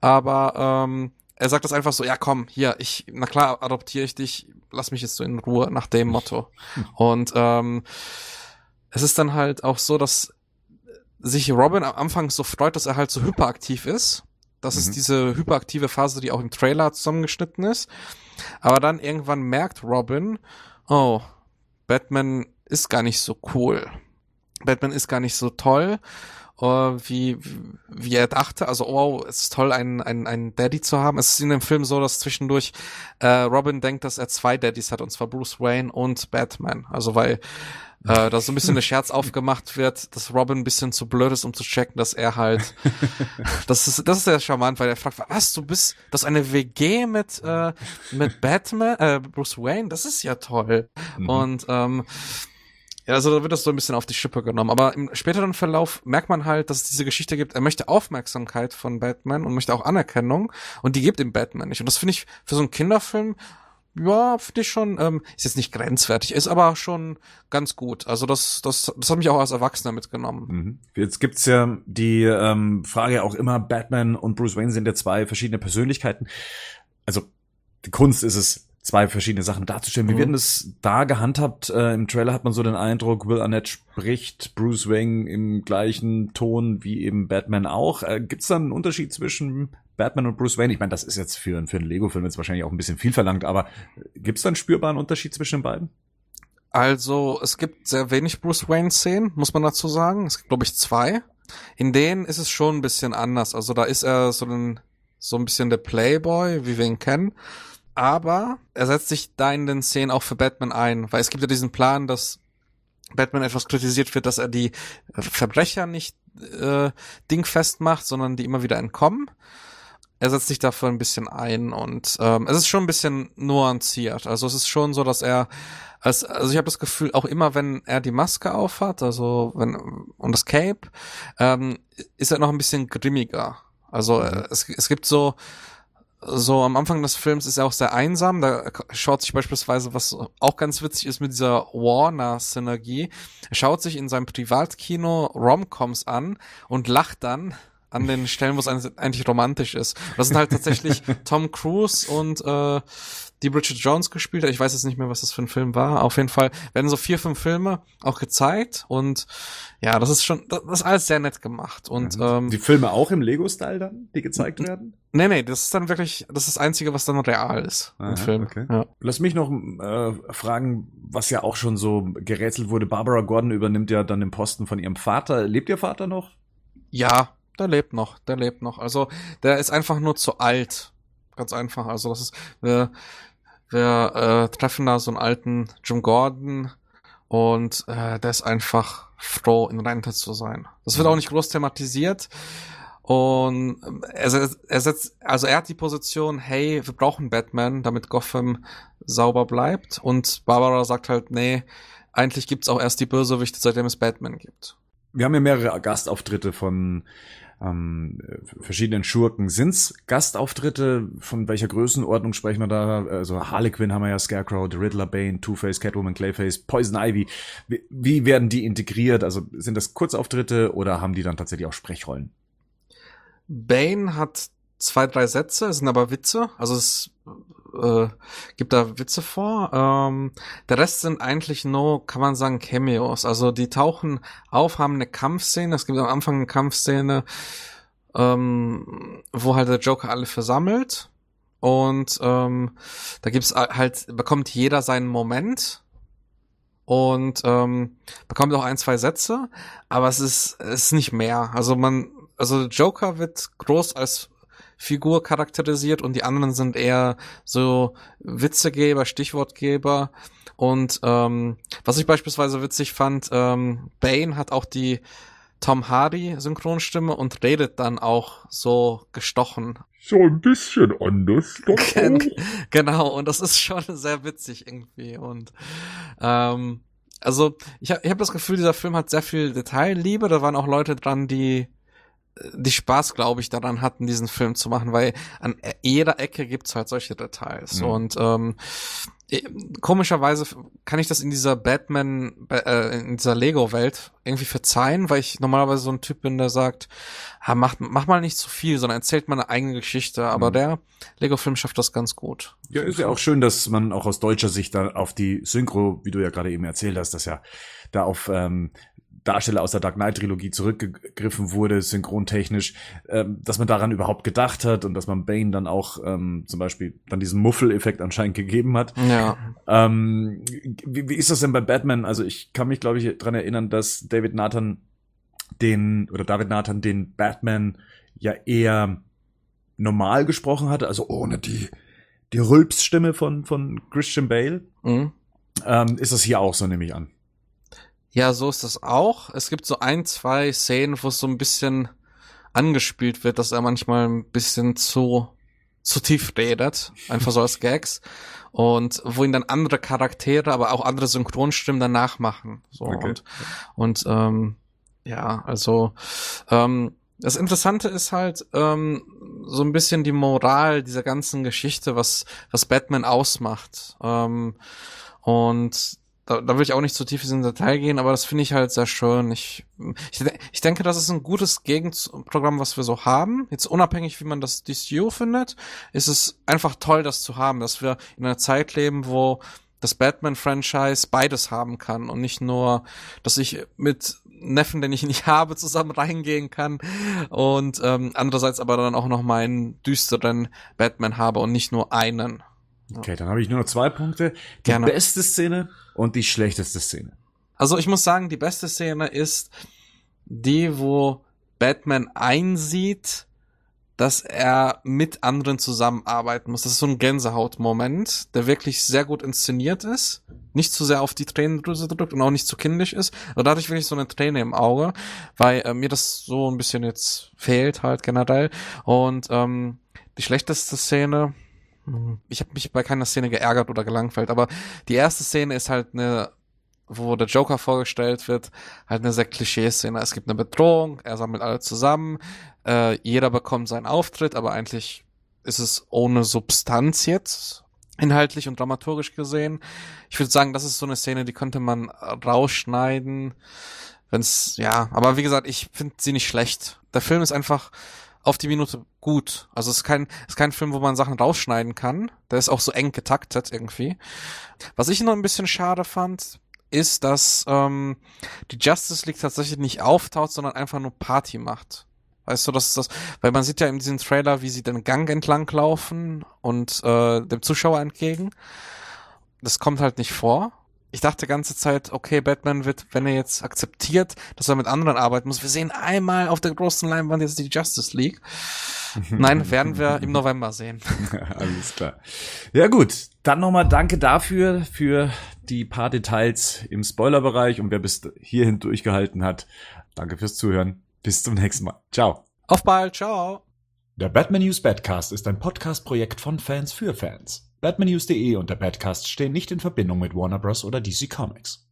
B: aber ähm, er sagt das einfach so, ja komm, hier, ich, na klar, adoptiere ich dich, lass mich jetzt so in Ruhe, nach dem Motto. Und ähm, es ist dann halt auch so, dass sich Robin am Anfang so freut, dass er halt so hyperaktiv ist. Das mhm. ist diese hyperaktive Phase, die auch im Trailer zusammengeschnitten ist. Aber dann irgendwann merkt Robin, oh, Batman ist gar nicht so cool. Batman ist gar nicht so toll, uh, wie, wie er dachte. Also, oh, es ist toll, einen, einen, einen Daddy zu haben. Es ist in dem Film so, dass zwischendurch äh, Robin denkt, dass er zwei Daddys hat, und zwar Bruce Wayne und Batman. Also, weil äh, da so ein bisschen der Scherz aufgemacht wird, dass Robin ein bisschen zu blöd ist, um zu checken, dass er halt, das ist, das ist sehr charmant, weil er fragt, was, du bist, das ist eine WG mit, äh, mit Batman, äh, Bruce Wayne, das ist ja toll. Mhm. Und, ähm, ja, also da wird das so ein bisschen auf die Schippe genommen. Aber im späteren Verlauf merkt man halt, dass es diese Geschichte gibt, er möchte Aufmerksamkeit von Batman und möchte auch Anerkennung und die gibt ihm Batman nicht. Und das finde ich für so einen Kinderfilm ja, finde ich schon, ähm, ist jetzt nicht grenzwertig, ist aber schon ganz gut. Also das, das, das hat mich auch als Erwachsener mitgenommen.
A: Mhm. Jetzt gibt's ja die ähm, Frage auch immer, Batman und Bruce Wayne sind ja zwei verschiedene Persönlichkeiten. Also die Kunst ist es, zwei verschiedene Sachen darzustellen. Wie mhm. werden das da gehandhabt? Äh, Im Trailer hat man so den Eindruck, Will Arnett spricht Bruce Wayne im gleichen Ton wie eben Batman auch. Äh, Gibt es da einen Unterschied zwischen Batman und Bruce Wayne? Ich meine, das ist jetzt für, für einen Lego-Film jetzt wahrscheinlich auch ein bisschen viel verlangt, aber gibt es da einen spürbaren Unterschied zwischen den beiden?
B: Also, es gibt sehr wenig Bruce Wayne-Szenen, muss man dazu sagen. Es gibt, glaube ich, zwei. In denen ist es schon ein bisschen anders. Also, da ist er so ein, so ein bisschen der Playboy, wie wir ihn kennen aber er setzt sich da in den Szenen auch für Batman ein, weil es gibt ja diesen Plan, dass Batman etwas kritisiert wird, dass er die Verbrecher nicht äh, dingfest macht, sondern die immer wieder entkommen. Er setzt sich dafür ein bisschen ein und ähm, es ist schon ein bisschen nuanciert. Also es ist schon so, dass er als, also ich habe das Gefühl, auch immer wenn er die Maske aufhat, also wenn und das Cape, ähm, ist er noch ein bisschen grimmiger. Also äh, es, es gibt so so am Anfang des Films ist er auch sehr einsam. Da schaut sich beispielsweise, was auch ganz witzig ist mit dieser Warner-Synergie. Er schaut sich in seinem Privatkino Romcoms an und lacht dann an den Stellen, wo es eigentlich romantisch ist. Das sind halt tatsächlich Tom Cruise und äh, die Bridget Jones gespielt hat. Ich weiß jetzt nicht mehr, was das für ein Film war. Auf jeden Fall werden so vier, fünf Filme auch gezeigt und ja, das ist schon, das ist alles sehr nett gemacht. Und
A: ja, ähm, die Filme auch im Lego-Style dann, die gezeigt werden?
B: Nee, nee, das ist dann wirklich, das ist das Einzige, was dann real ist
A: Aha, im Film. Okay. Ja. Lass mich noch äh, fragen, was ja auch schon so gerätselt wurde. Barbara Gordon übernimmt ja dann den Posten von ihrem Vater. Lebt ihr Vater noch?
B: Ja, der lebt noch, der lebt noch. Also der ist einfach nur zu alt. Ganz einfach. Also das ist, wir, wir äh, treffen da so einen alten Jim Gordon und äh, der ist einfach froh, in Rente zu sein. Das wird auch nicht groß thematisiert. Und er, er setzt, also er hat die Position, hey, wir brauchen Batman, damit Gotham sauber bleibt. Und Barbara sagt halt, nee, eigentlich gibt's auch erst die Bösewichte, seitdem es Batman gibt.
A: Wir haben ja mehrere Gastauftritte von ähm, verschiedenen Schurken. Sind's Gastauftritte? Von welcher Größenordnung sprechen wir da? Also Harlequin haben wir ja, Scarecrow, The Riddler, Bane, Two-Face, Catwoman, Clayface, Poison Ivy. Wie, wie werden die integriert? Also sind das Kurzauftritte oder haben die dann tatsächlich auch Sprechrollen?
B: Bane hat zwei, drei Sätze, es sind aber Witze. Also es äh, gibt da Witze vor. Ähm, der Rest sind eigentlich nur, kann man sagen, Cameos. Also die tauchen auf, haben eine Kampfszene. Es gibt am Anfang eine Kampfszene, ähm, wo halt der Joker alle versammelt. Und ähm, da gibt's halt, bekommt jeder seinen Moment und ähm, bekommt auch ein, zwei Sätze, aber es ist, es ist nicht mehr. Also man, also Joker wird groß als Figur charakterisiert und die anderen sind eher so Witzegeber, Stichwortgeber. Und ähm, was ich beispielsweise witzig fand, ähm, Bane hat auch die Tom Hardy Synchronstimme und redet dann auch so gestochen.
A: So ein bisschen anders. Doch
B: genau, und das ist schon sehr witzig irgendwie. Und ähm, also ich habe ich hab das Gefühl, dieser Film hat sehr viel Detailliebe. Da waren auch Leute dran, die die Spaß, glaube ich, daran hatten, diesen Film zu machen, weil an jeder Ecke gibt's halt solche Details. Mhm. Und ähm, äh, komischerweise kann ich das in dieser Batman, äh, in dieser Lego-Welt irgendwie verzeihen, weil ich normalerweise so ein Typ bin, der sagt, ah, mach, mach mal nicht zu viel, sondern erzählt mal eine eigene Geschichte. Aber mhm. der Lego-Film schafft das ganz gut.
A: Ja, ist ja auch schön, dass man auch aus deutscher Sicht da auf die Synchro, wie du ja gerade eben erzählt hast, dass ja da auf ähm, Darsteller aus der Dark Knight Trilogie zurückgegriffen wurde, synchrontechnisch, ähm, dass man daran überhaupt gedacht hat und dass man Bane dann auch ähm, zum Beispiel dann diesen Muffel-Effekt anscheinend gegeben hat.
B: Ja.
A: Ähm, wie, wie ist das denn bei Batman? Also ich kann mich, glaube ich, dran erinnern, dass David Nathan den, oder David Nathan den Batman ja eher normal gesprochen hatte, also ohne die, die Rülpsstimme von, von Christian Bale. Mhm. Ähm, ist das hier auch so, nehme ich an.
B: Ja, so ist das auch. Es gibt so ein, zwei Szenen, wo es so ein bisschen angespielt wird, dass er manchmal ein bisschen zu, zu tief redet. Einfach so als Gags. Und wo ihn dann andere Charaktere, aber auch andere Synchronstimmen danach machen. So okay. und, und ähm, ja, also ähm, das Interessante ist halt ähm, so ein bisschen die Moral dieser ganzen Geschichte, was was Batman ausmacht. Ähm, und da, da will ich auch nicht zu tief in den Detail gehen, aber das finde ich halt sehr schön. Ich, ich, ich denke, das ist ein gutes Gegenprogramm, was wir so haben. Jetzt unabhängig, wie man das DCU findet, ist es einfach toll, das zu haben, dass wir in einer Zeit leben, wo das Batman-Franchise beides haben kann und nicht nur, dass ich mit Neffen, den ich nicht habe, zusammen reingehen kann und ähm, andererseits aber dann auch noch meinen düsteren Batman habe und nicht nur einen.
A: Okay, dann habe ich nur noch zwei Punkte. Die Gerne. beste Szene und die schlechteste Szene.
B: Also ich muss sagen, die beste Szene ist die, wo Batman einsieht, dass er mit anderen zusammenarbeiten muss. Das ist so ein Gänsehaut-Moment, der wirklich sehr gut inszeniert ist, nicht zu sehr auf die Tränendrüse drückt und auch nicht zu kindisch ist. Und dadurch wirklich so eine Träne im Auge, weil äh, mir das so ein bisschen jetzt fehlt halt generell. Und ähm, die schlechteste Szene. Ich habe mich bei keiner Szene geärgert oder gelangweilt, aber die erste Szene ist halt eine, wo der Joker vorgestellt wird, halt eine sehr Klischee-Szene. Es gibt eine Bedrohung, er sammelt alle zusammen, äh, jeder bekommt seinen Auftritt, aber eigentlich ist es ohne Substanz jetzt, inhaltlich und dramaturgisch gesehen. Ich würde sagen, das ist so eine Szene, die könnte man rausschneiden, wenn's, ja, aber wie gesagt, ich finde sie nicht schlecht. Der Film ist einfach auf die Minute gut. Also es ist kein, es ist kein Film, wo man Sachen rausschneiden kann. Der ist auch so eng getaktet irgendwie. Was ich noch ein bisschen schade fand, ist, dass ähm, die Justice League tatsächlich nicht auftaucht, sondern einfach nur Party macht. Weißt du, das ist das, weil man sieht ja in diesem Trailer, wie sie den Gang entlang laufen und äh, dem Zuschauer entgegen. Das kommt halt nicht vor ich dachte ganze Zeit, okay, Batman wird, wenn er jetzt akzeptiert, dass er mit anderen arbeiten muss, wir sehen einmal auf der großen Leinwand jetzt die Justice League. Nein, werden wir im November sehen.
A: Alles klar. Ja gut, dann nochmal danke dafür, für die paar Details im Spoilerbereich und wer bis hierhin durchgehalten hat, danke fürs Zuhören. Bis zum nächsten Mal. Ciao.
B: Auf bald, ciao.
A: Der Batman News Badcast ist ein Podcast-Projekt von Fans für Fans. Batmannews.de und der Badcast stehen nicht in Verbindung mit Warner Bros. oder DC Comics.